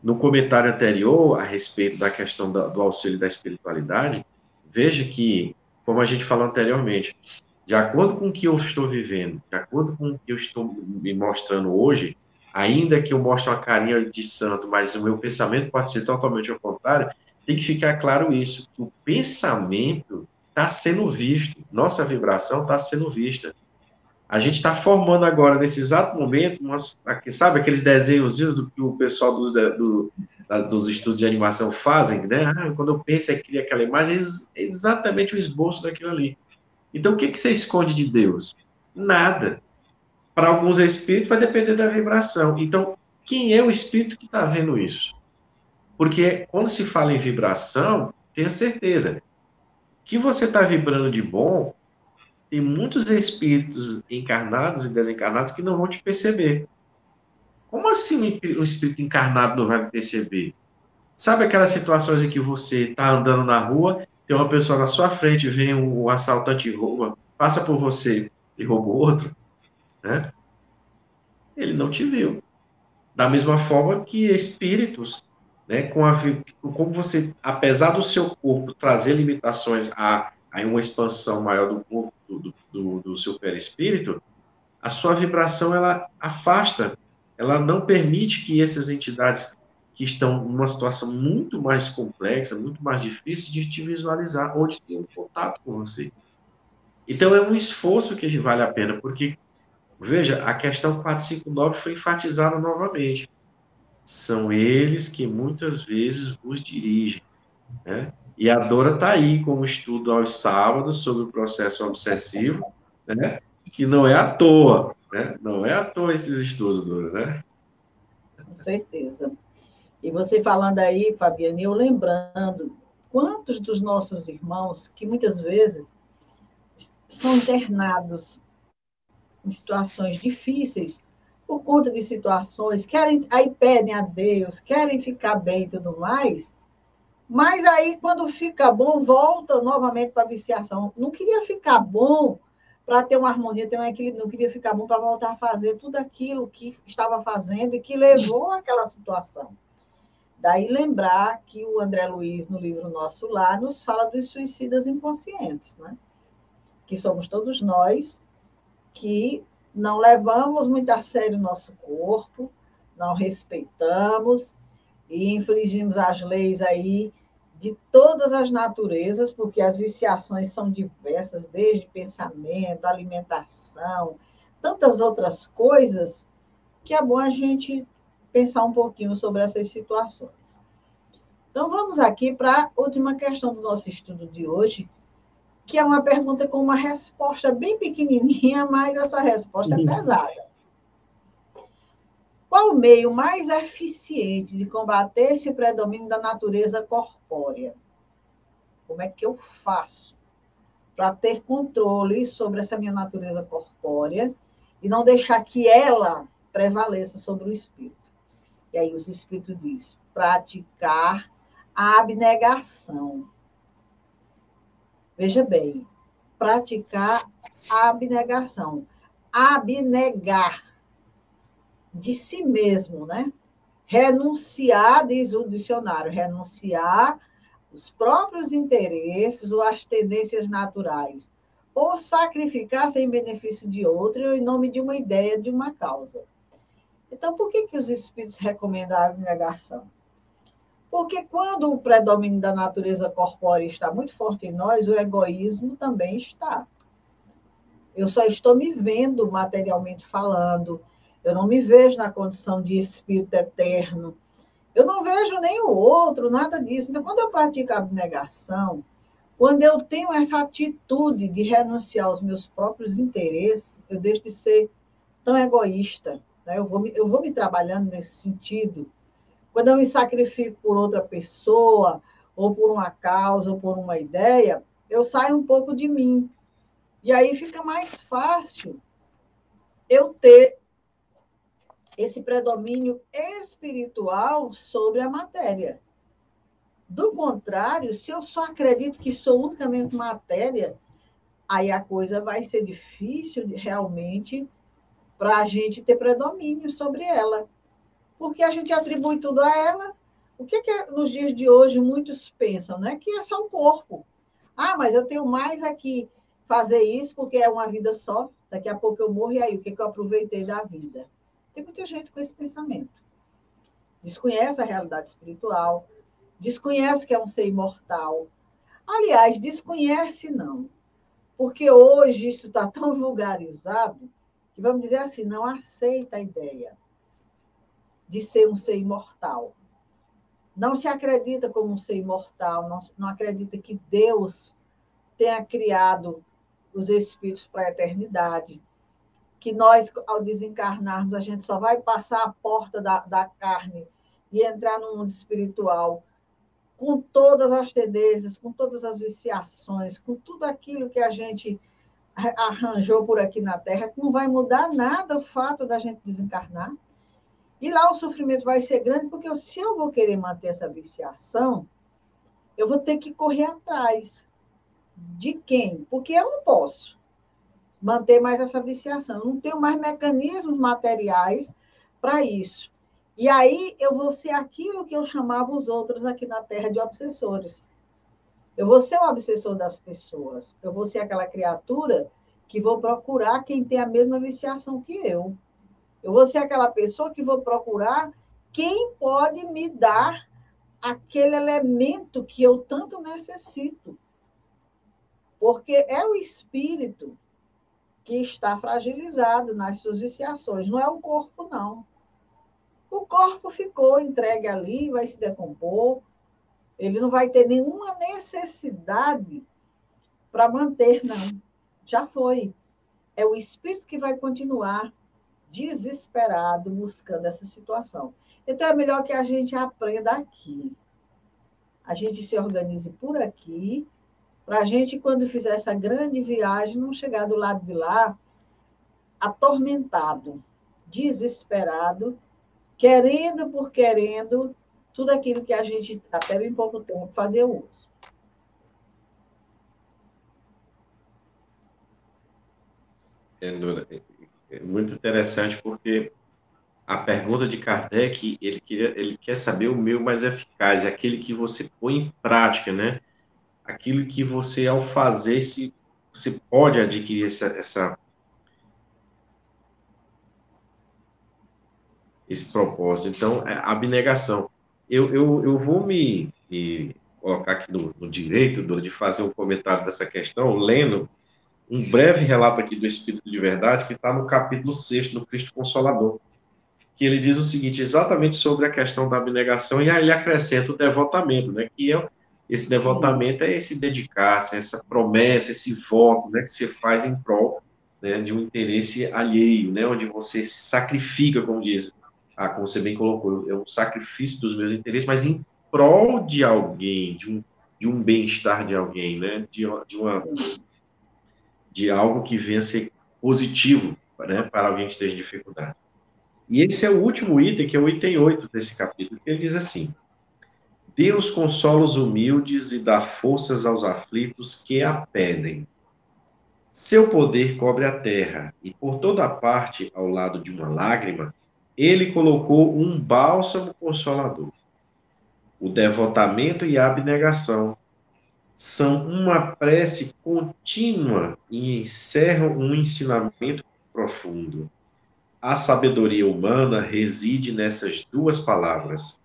No comentário anterior, a respeito da questão do auxílio da espiritualidade, veja que, como a gente falou anteriormente, de acordo com o que eu estou vivendo, de acordo com o que eu estou me mostrando hoje, ainda que eu mostre uma carinha de santo, mas o meu pensamento pode ser totalmente ao contrário, tem que ficar claro isso, que o pensamento está sendo visto, nossa vibração está sendo vista. A gente está formando agora, nesse exato momento, umas, sabe aqueles desenhos do que o pessoal dos, do, dos estudos de animação fazem, né? Ah, quando eu penso, é cria aquela imagem, é exatamente o esboço daquilo ali. Então, o que, que você esconde de Deus? Nada. Para alguns espíritos vai depender da vibração. Então, quem é o espírito que está vendo isso? Porque quando se fala em vibração, tenha certeza que você está vibrando de bom, tem muitos espíritos encarnados e desencarnados que não vão te perceber. Como assim um espírito encarnado não vai me perceber? Sabe aquelas situações em que você está andando na rua, tem uma pessoa na sua frente, vem um assaltante e rouba, passa por você e rouba o outro, né? Ele não te viu. Da mesma forma que espíritos, né, com a, como você, apesar do seu corpo trazer limitações a, a uma expansão maior do corpo, do, do, do seu perispírito, a sua vibração ela afasta, ela não permite que essas entidades que estão numa situação muito mais complexa, muito mais difícil de te visualizar ou de ter um contato com você. Então é um esforço que vale a pena, porque Veja, a questão 459 foi enfatizada novamente. São eles que muitas vezes vos dirigem. Né? E a Dora está aí com o estudo aos sábados sobre o processo obsessivo, né? que não é à toa. Né? Não é à toa esses estudos, Dora, né? Com certeza. E você falando aí, Fabiane, eu lembrando quantos dos nossos irmãos que muitas vezes são internados em situações difíceis, por conta de situações, querem, aí pedem a Deus, querem ficar bem e tudo mais, mas aí, quando fica bom, volta novamente para a viciação. Não queria ficar bom para ter uma harmonia, ter um equilíbrio, não queria ficar bom para voltar a fazer tudo aquilo que estava fazendo e que levou àquela situação. Daí lembrar que o André Luiz, no livro Nosso Lar, nos fala dos suicidas inconscientes, né? Que somos todos nós que não levamos muito a sério o nosso corpo, não respeitamos e infringimos as leis aí de todas as naturezas, porque as viciações são diversas, desde pensamento, alimentação, tantas outras coisas, que é bom a gente pensar um pouquinho sobre essas situações. Então, vamos aqui para a última questão do nosso estudo de hoje, que é uma pergunta com uma resposta bem pequenininha, mas essa resposta é uhum. pesada. Qual o meio mais eficiente de combater esse predomínio da natureza corpórea? Como é que eu faço para ter controle sobre essa minha natureza corpórea e não deixar que ela prevaleça sobre o espírito? E aí os espíritos diz: praticar a abnegação Veja bem, praticar a abnegação. Abnegar de si mesmo, né? Renunciar, diz o dicionário, renunciar os próprios interesses ou as tendências naturais, ou sacrificar-se em benefício de outro em nome de uma ideia, de uma causa. Então, por que, que os espíritos recomendam a abnegação? Porque quando o predomínio da natureza corpórea está muito forte em nós, o egoísmo também está. Eu só estou me vendo materialmente falando, eu não me vejo na condição de espírito eterno, eu não vejo nem o outro, nada disso. Então, quando eu pratico a abnegação, quando eu tenho essa atitude de renunciar aos meus próprios interesses, eu deixo de ser tão egoísta. Né? Eu, vou, eu vou me trabalhando nesse sentido quando eu me sacrifico por outra pessoa, ou por uma causa, ou por uma ideia, eu saio um pouco de mim. E aí fica mais fácil eu ter esse predomínio espiritual sobre a matéria. Do contrário, se eu só acredito que sou unicamente matéria, aí a coisa vai ser difícil realmente para a gente ter predomínio sobre ela porque a gente atribui tudo a ela. O que, que nos dias de hoje muitos pensam, né? Que é só o corpo. Ah, mas eu tenho mais aqui fazer isso porque é uma vida só. Daqui a pouco eu morro e aí o que, que eu aproveitei da vida? Tem muita gente com esse pensamento. Desconhece a realidade espiritual, desconhece que é um ser imortal. Aliás, desconhece não, porque hoje isso está tão vulgarizado que vamos dizer assim, não aceita a ideia de ser um ser imortal. Não se acredita como um ser imortal, não, não acredita que Deus tenha criado os espíritos para a eternidade. Que nós, ao desencarnarmos, a gente só vai passar a porta da, da carne e entrar no mundo espiritual com todas as tendências, com todas as viciações, com tudo aquilo que a gente arranjou por aqui na Terra, não vai mudar nada o fato da gente desencarnar. E lá o sofrimento vai ser grande, porque se eu vou querer manter essa viciação, eu vou ter que correr atrás. De quem? Porque eu não posso manter mais essa viciação. Eu não tenho mais mecanismos materiais para isso. E aí eu vou ser aquilo que eu chamava os outros aqui na Terra de obsessores. Eu vou ser o obsessor das pessoas. Eu vou ser aquela criatura que vou procurar quem tem a mesma viciação que eu. Eu vou ser aquela pessoa que vou procurar quem pode me dar aquele elemento que eu tanto necessito. Porque é o espírito que está fragilizado nas suas viciações, não é o corpo, não. O corpo ficou entregue ali, vai se decompor, ele não vai ter nenhuma necessidade para manter, não. Já foi. É o espírito que vai continuar desesperado buscando essa situação. Então, é melhor que a gente aprenda aqui. A gente se organize por aqui, para a gente, quando fizer essa grande viagem, não chegar do lado de lá atormentado, desesperado querendo por querendo tudo aquilo que a gente, até bem pouco tempo, fazia uso. É, é muito interessante porque a pergunta de Kardec, ele, queria, ele quer saber o meio mais eficaz, é aquele que você põe em prática, né? Aquilo que você, ao fazer, se, você pode adquirir essa, essa esse propósito. Então, é abnegação. Eu, eu, eu vou me, me colocar aqui no, no direito de fazer um comentário dessa questão, lendo um breve relato aqui do Espírito de Verdade, que está no capítulo 6 do Cristo Consolador, que ele diz o seguinte, exatamente sobre a questão da abnegação, e aí ele acrescenta o devotamento, né, que é, esse devotamento é esse dedicar-se, essa promessa, esse voto, né, que você faz em prol né, de um interesse alheio, né, onde você se sacrifica, como diz ah, como você bem colocou, é um sacrifício dos meus interesses, mas em prol de alguém, de um, de um bem-estar de alguém, né? De, de, uma, de algo que venha a ser positivo né? para alguém que esteja em dificuldade. E esse é o último item, que é o item 8 desse capítulo, que ele diz assim: Deus consola os humildes e dá forças aos aflitos que a pedem. Seu poder cobre a terra, e por toda parte, ao lado de uma lágrima, ele colocou um bálsamo consolador. O devotamento e a abnegação são uma prece contínua e encerram um ensinamento profundo. A sabedoria humana reside nessas duas palavras.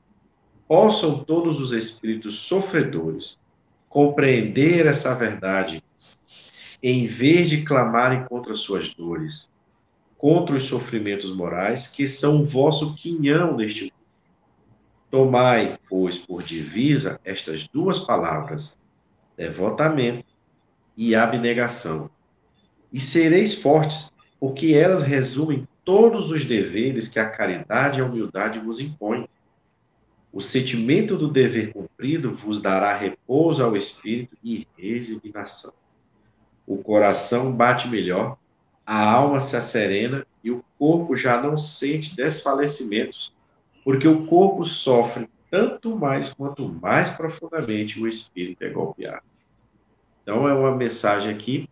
Possam todos os espíritos sofredores compreender essa verdade, em vez de clamarem contra suas dores, contra os sofrimentos morais, que são o vosso quinhão neste mundo. Tomai, pois, por divisa estas duas palavras, devotamento e abnegação, e sereis fortes, porque elas resumem todos os deveres que a caridade e a humildade vos impõem. O sentimento do dever cumprido vos dará repouso ao espírito e resignação. O coração bate melhor a alma se asserena e o corpo já não sente desfalecimentos, porque o corpo sofre tanto mais quanto mais profundamente o espírito é golpeado. Então, é uma mensagem aqui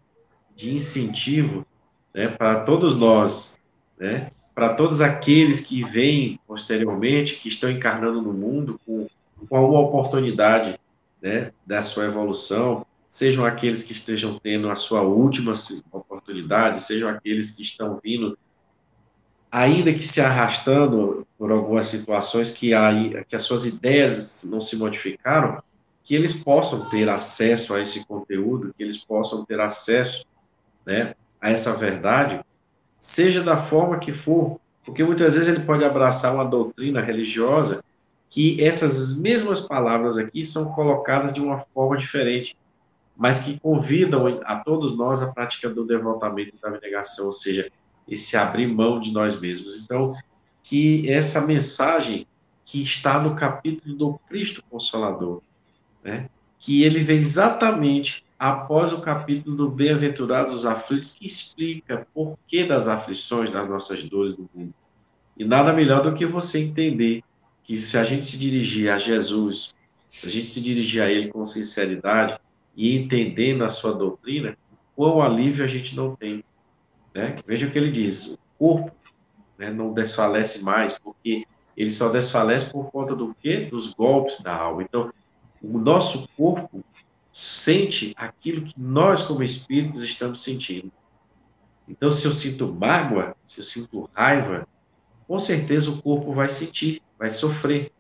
de incentivo né, para todos nós, né, para todos aqueles que vêm posteriormente, que estão encarnando no mundo com, com alguma oportunidade né, da sua evolução, sejam aqueles que estejam tendo a sua última oportunidade, sejam aqueles que estão vindo, ainda que se arrastando por algumas situações que, aí, que as suas ideias não se modificaram, que eles possam ter acesso a esse conteúdo, que eles possam ter acesso né, a essa verdade, seja da forma que for, porque muitas vezes ele pode abraçar uma doutrina religiosa que essas mesmas palavras aqui são colocadas de uma forma diferente mas que convidam a todos nós a prática do devotamento e da abnegação, ou seja, esse abrir mão de nós mesmos. Então, que essa mensagem que está no capítulo do Cristo Consolador, né? que ele vem exatamente após o capítulo do Bem-aventurados os aflitos, que explica por que das aflições, das nossas dores do mundo. E nada melhor do que você entender que se a gente se dirigir a Jesus, se a gente se dirigir a Ele com sinceridade e entendendo a sua doutrina, quão alívio a gente não tem. Né? Veja o que ele diz: o corpo né, não desfalece mais, porque ele só desfalece por conta do quê? Dos golpes da alma. Então, o nosso corpo sente aquilo que nós, como espíritos, estamos sentindo. Então, se eu sinto mágoa, se eu sinto raiva, com certeza o corpo vai sentir, vai sofrer.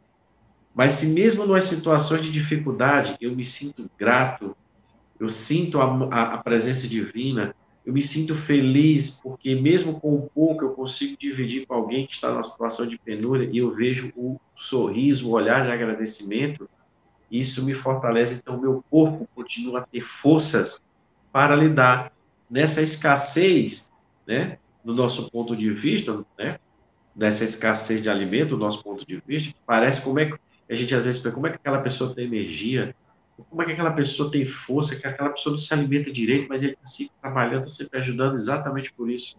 Mas se mesmo nas situações de dificuldade eu me sinto grato, eu sinto a, a, a presença divina, eu me sinto feliz, porque mesmo com o pouco eu consigo dividir com alguém que está numa situação de penúria e eu vejo o sorriso, o olhar de agradecimento, isso me fortalece. Então, meu corpo continua a ter forças para lidar nessa escassez, né, do nosso ponto de vista, né, dessa escassez de alimento, do nosso ponto de vista, parece como é que a gente às vezes pensa, como é que aquela pessoa tem energia, como é que aquela pessoa tem força, que aquela pessoa não se alimenta direito, mas ele está sempre trabalhando, está sempre ajudando exatamente por isso.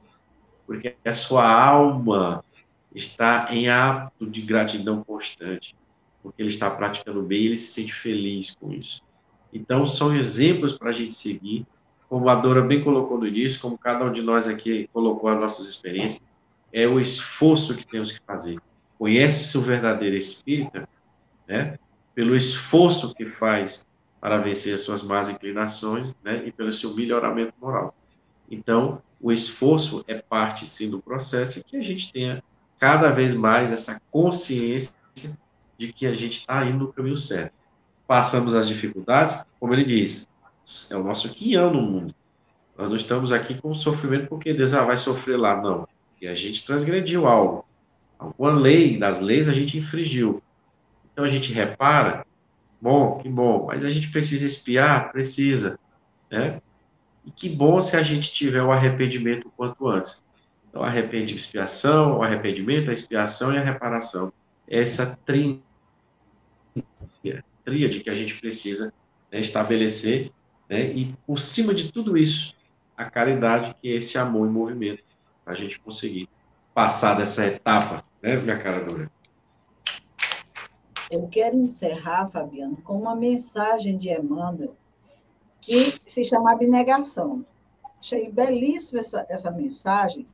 Porque a sua alma está em ato de gratidão constante porque ele está praticando bem ele se sente feliz com isso. Então, são exemplos para a gente seguir, como a Dora bem colocou no início, como cada um de nós aqui colocou as nossas experiências, é o esforço que temos que fazer. Conhece-se o verdadeiro espírita, né, pelo esforço que faz para vencer as suas más inclinações, né, e pelo seu melhoramento moral. Então, o esforço é parte, sim, do processo e que a gente tenha cada vez mais essa consciência de que a gente está indo no caminho certo. Passamos as dificuldades, como ele diz, é o nosso quinhão no mundo. Nós não estamos aqui com sofrimento porque Deus ah, vai sofrer lá, não. E a gente transgrediu algo. Alguma lei das leis a gente infringiu. Então a gente repara, bom, que bom, mas a gente precisa espiar? Precisa. Né? E que bom se a gente tiver o arrependimento o quanto antes. Então, arrepende expiação, o arrependimento, a expiação e a reparação. Essa trinca tríade que a gente precisa né, estabelecer, né, e por cima de tudo isso, a caridade, que é esse amor em movimento, para a gente conseguir passar dessa etapa, né, minha cara dura. Eu quero encerrar, Fabiano, com uma mensagem de Emmanuel que se chama Abnegação. Achei belíssima essa, essa mensagem,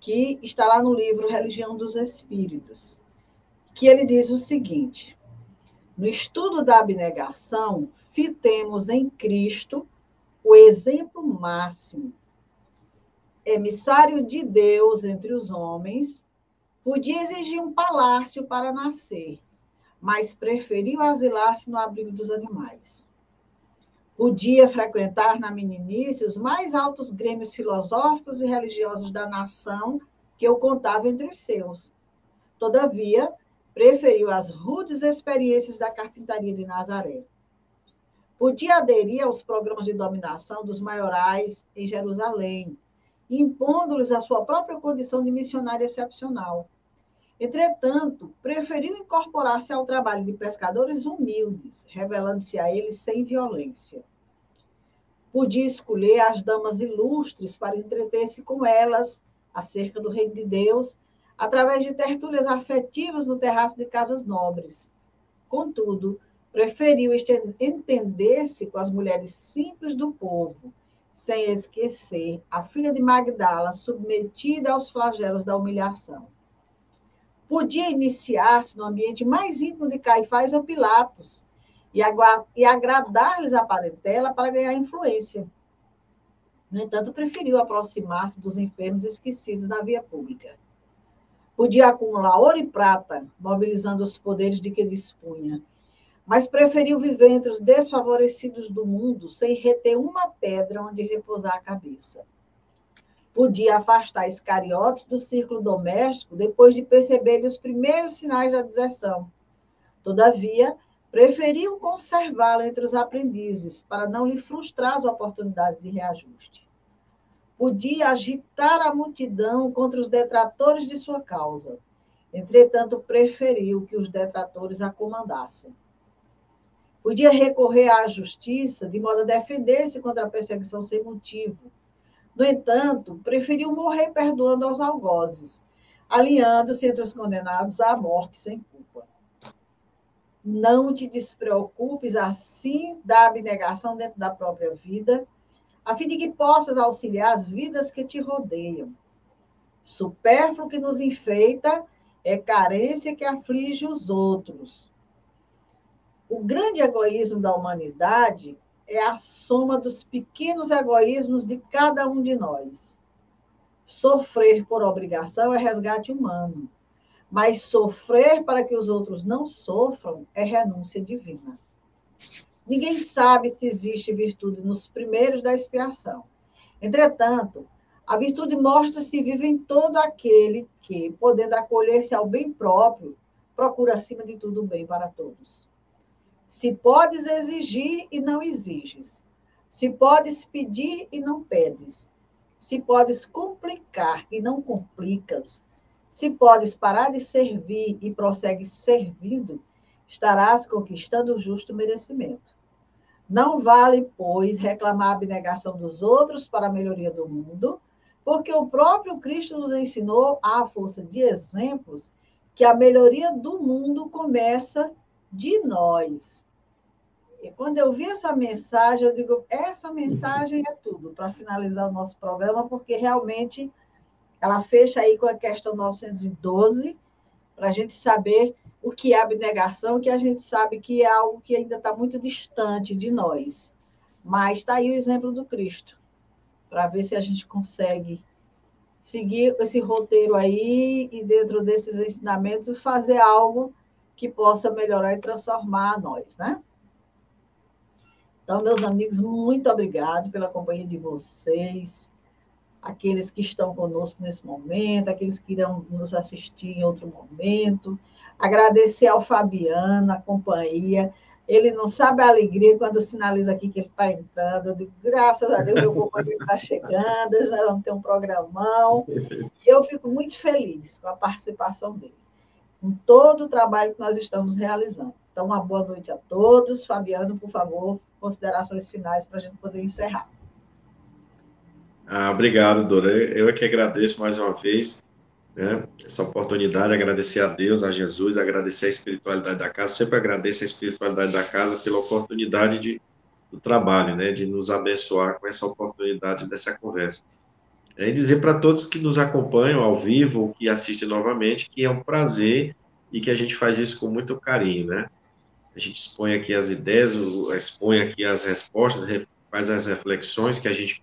que está lá no livro Religião dos Espíritos, que ele diz o seguinte: no estudo da abnegação, fitemos em Cristo o exemplo máximo. Emissário de Deus entre os homens, podia exigir um palácio para nascer, mas preferiu asilar-se no abrigo dos animais. Podia frequentar na meninice os mais altos grêmios filosóficos e religiosos da nação que eu contava entre os seus. Todavia, preferiu as rudes experiências da carpintaria de Nazaré. Podia aderir aos programas de dominação dos maiorais em Jerusalém, impondo-lhes a sua própria condição de missionário excepcional. Entretanto, preferiu incorporar-se ao trabalho de pescadores humildes, revelando-se a eles sem violência. Podia escolher as damas ilustres para entreter-se com elas acerca do reino de Deus através de tertúlias afetivas no terraço de casas nobres. Contudo, preferiu entender-se com as mulheres simples do povo, sem esquecer a filha de Magdala submetida aos flagelos da humilhação. Podia iniciar-se no ambiente mais íntimo de Caifás ou Pilatos e, e agradar-lhes a parentela para ganhar influência. No entanto, preferiu aproximar-se dos enfermos esquecidos na via pública Podia acumular ouro e prata, mobilizando os poderes de que dispunha, mas preferiu viver entre os desfavorecidos do mundo, sem reter uma pedra onde repousar a cabeça. Podia afastar Iscariotes do círculo doméstico depois de perceber os primeiros sinais da deserção. Todavia, preferiu conservá-lo entre os aprendizes, para não lhe frustrar as oportunidades de reajuste. Podia agitar a multidão contra os detratores de sua causa. Entretanto, preferiu que os detratores a comandassem. Podia recorrer à justiça de modo a defender-se contra a perseguição sem motivo. No entanto, preferiu morrer perdoando aos algozes, alinhando-se entre os condenados à morte sem culpa. Não te despreocupes assim da abnegação dentro da própria vida, a fim de que possas auxiliar as vidas que te rodeiam. Supérfluo que nos enfeita é carência que aflige os outros. O grande egoísmo da humanidade é a soma dos pequenos egoísmos de cada um de nós. Sofrer por obrigação é resgate humano, mas sofrer para que os outros não sofram é renúncia divina. Ninguém sabe se existe virtude nos primeiros da expiação. Entretanto, a virtude mostra-se vive em todo aquele que, podendo acolher-se ao bem próprio, procura acima de tudo o bem para todos. Se podes exigir e não exiges, se podes pedir e não pedes, se podes complicar e não complicas, se podes parar de servir e prossegues servindo, estarás conquistando o justo merecimento. Não vale, pois, reclamar a abnegação dos outros para a melhoria do mundo, porque o próprio Cristo nos ensinou, à força de exemplos, que a melhoria do mundo começa de nós. E quando eu vi essa mensagem, eu digo: essa mensagem é tudo para finalizar o nosso programa, porque realmente ela fecha aí com a questão 912, para a gente saber o que é abnegação, que a gente sabe que é algo que ainda está muito distante de nós. Mas está aí o exemplo do Cristo, para ver se a gente consegue seguir esse roteiro aí e, dentro desses ensinamentos, fazer algo que possa melhorar e transformar nós, né? Então, meus amigos, muito obrigado pela companhia de vocês aqueles que estão conosco nesse momento, aqueles que irão nos assistir em outro momento. Agradecer ao Fabiano, a companhia. Ele não sabe a alegria quando sinaliza aqui que ele está entrando. Eu digo, graças a Deus, meu companheiro está chegando, já vamos ter um programão. Eu fico muito feliz com a participação dele, com todo o trabalho que nós estamos realizando. Então, uma boa noite a todos. Fabiano, por favor, considerações finais para a gente poder encerrar. Ah, obrigado, Dora. Eu é que agradeço mais uma vez né, essa oportunidade, agradecer a Deus, a Jesus, agradecer a espiritualidade da casa. Sempre agradeço a espiritualidade da casa pela oportunidade de, do trabalho, né, de nos abençoar com essa oportunidade dessa conversa. É, e dizer para todos que nos acompanham ao vivo que assistem novamente que é um prazer e que a gente faz isso com muito carinho, né? A gente expõe aqui as ideias, expõe aqui as respostas, faz as reflexões que a gente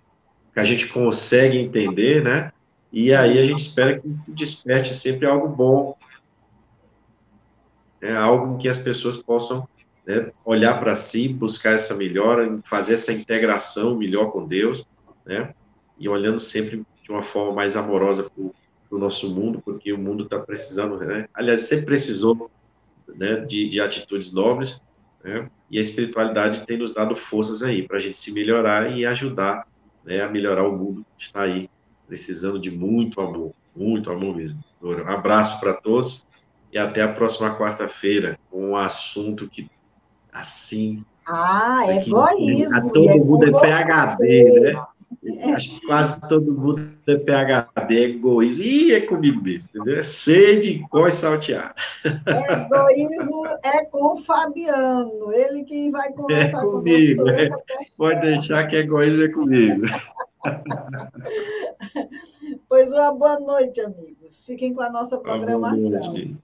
que a gente consegue entender, né? E aí a gente espera que isso desperte sempre algo bom, né? algo que as pessoas possam né, olhar para si, buscar essa melhora, fazer essa integração melhor com Deus, né? E olhando sempre de uma forma mais amorosa para o nosso mundo, porque o mundo está precisando, né? Aliás, sempre precisou né, de, de atitudes nobres, né? E a espiritualidade tem nos dado forças aí para a gente se melhorar e ajudar né, a melhorar o mundo que está aí precisando de muito amor, muito amor mesmo. Um abraço para todos e até a próxima quarta-feira com um assunto que assim ah, é egoísmo. A todo mundo é PHD, né? Acho que quase todo mundo é PHD, é egoísmo. Ih, é comigo mesmo, entendeu? É sede, com salteado. É, egoísmo é com o Fabiano, ele que vai é conversar é comigo. É. Pode deixar que egoísmo é comigo. Pois uma boa noite, amigos. Fiquem com a nossa programação.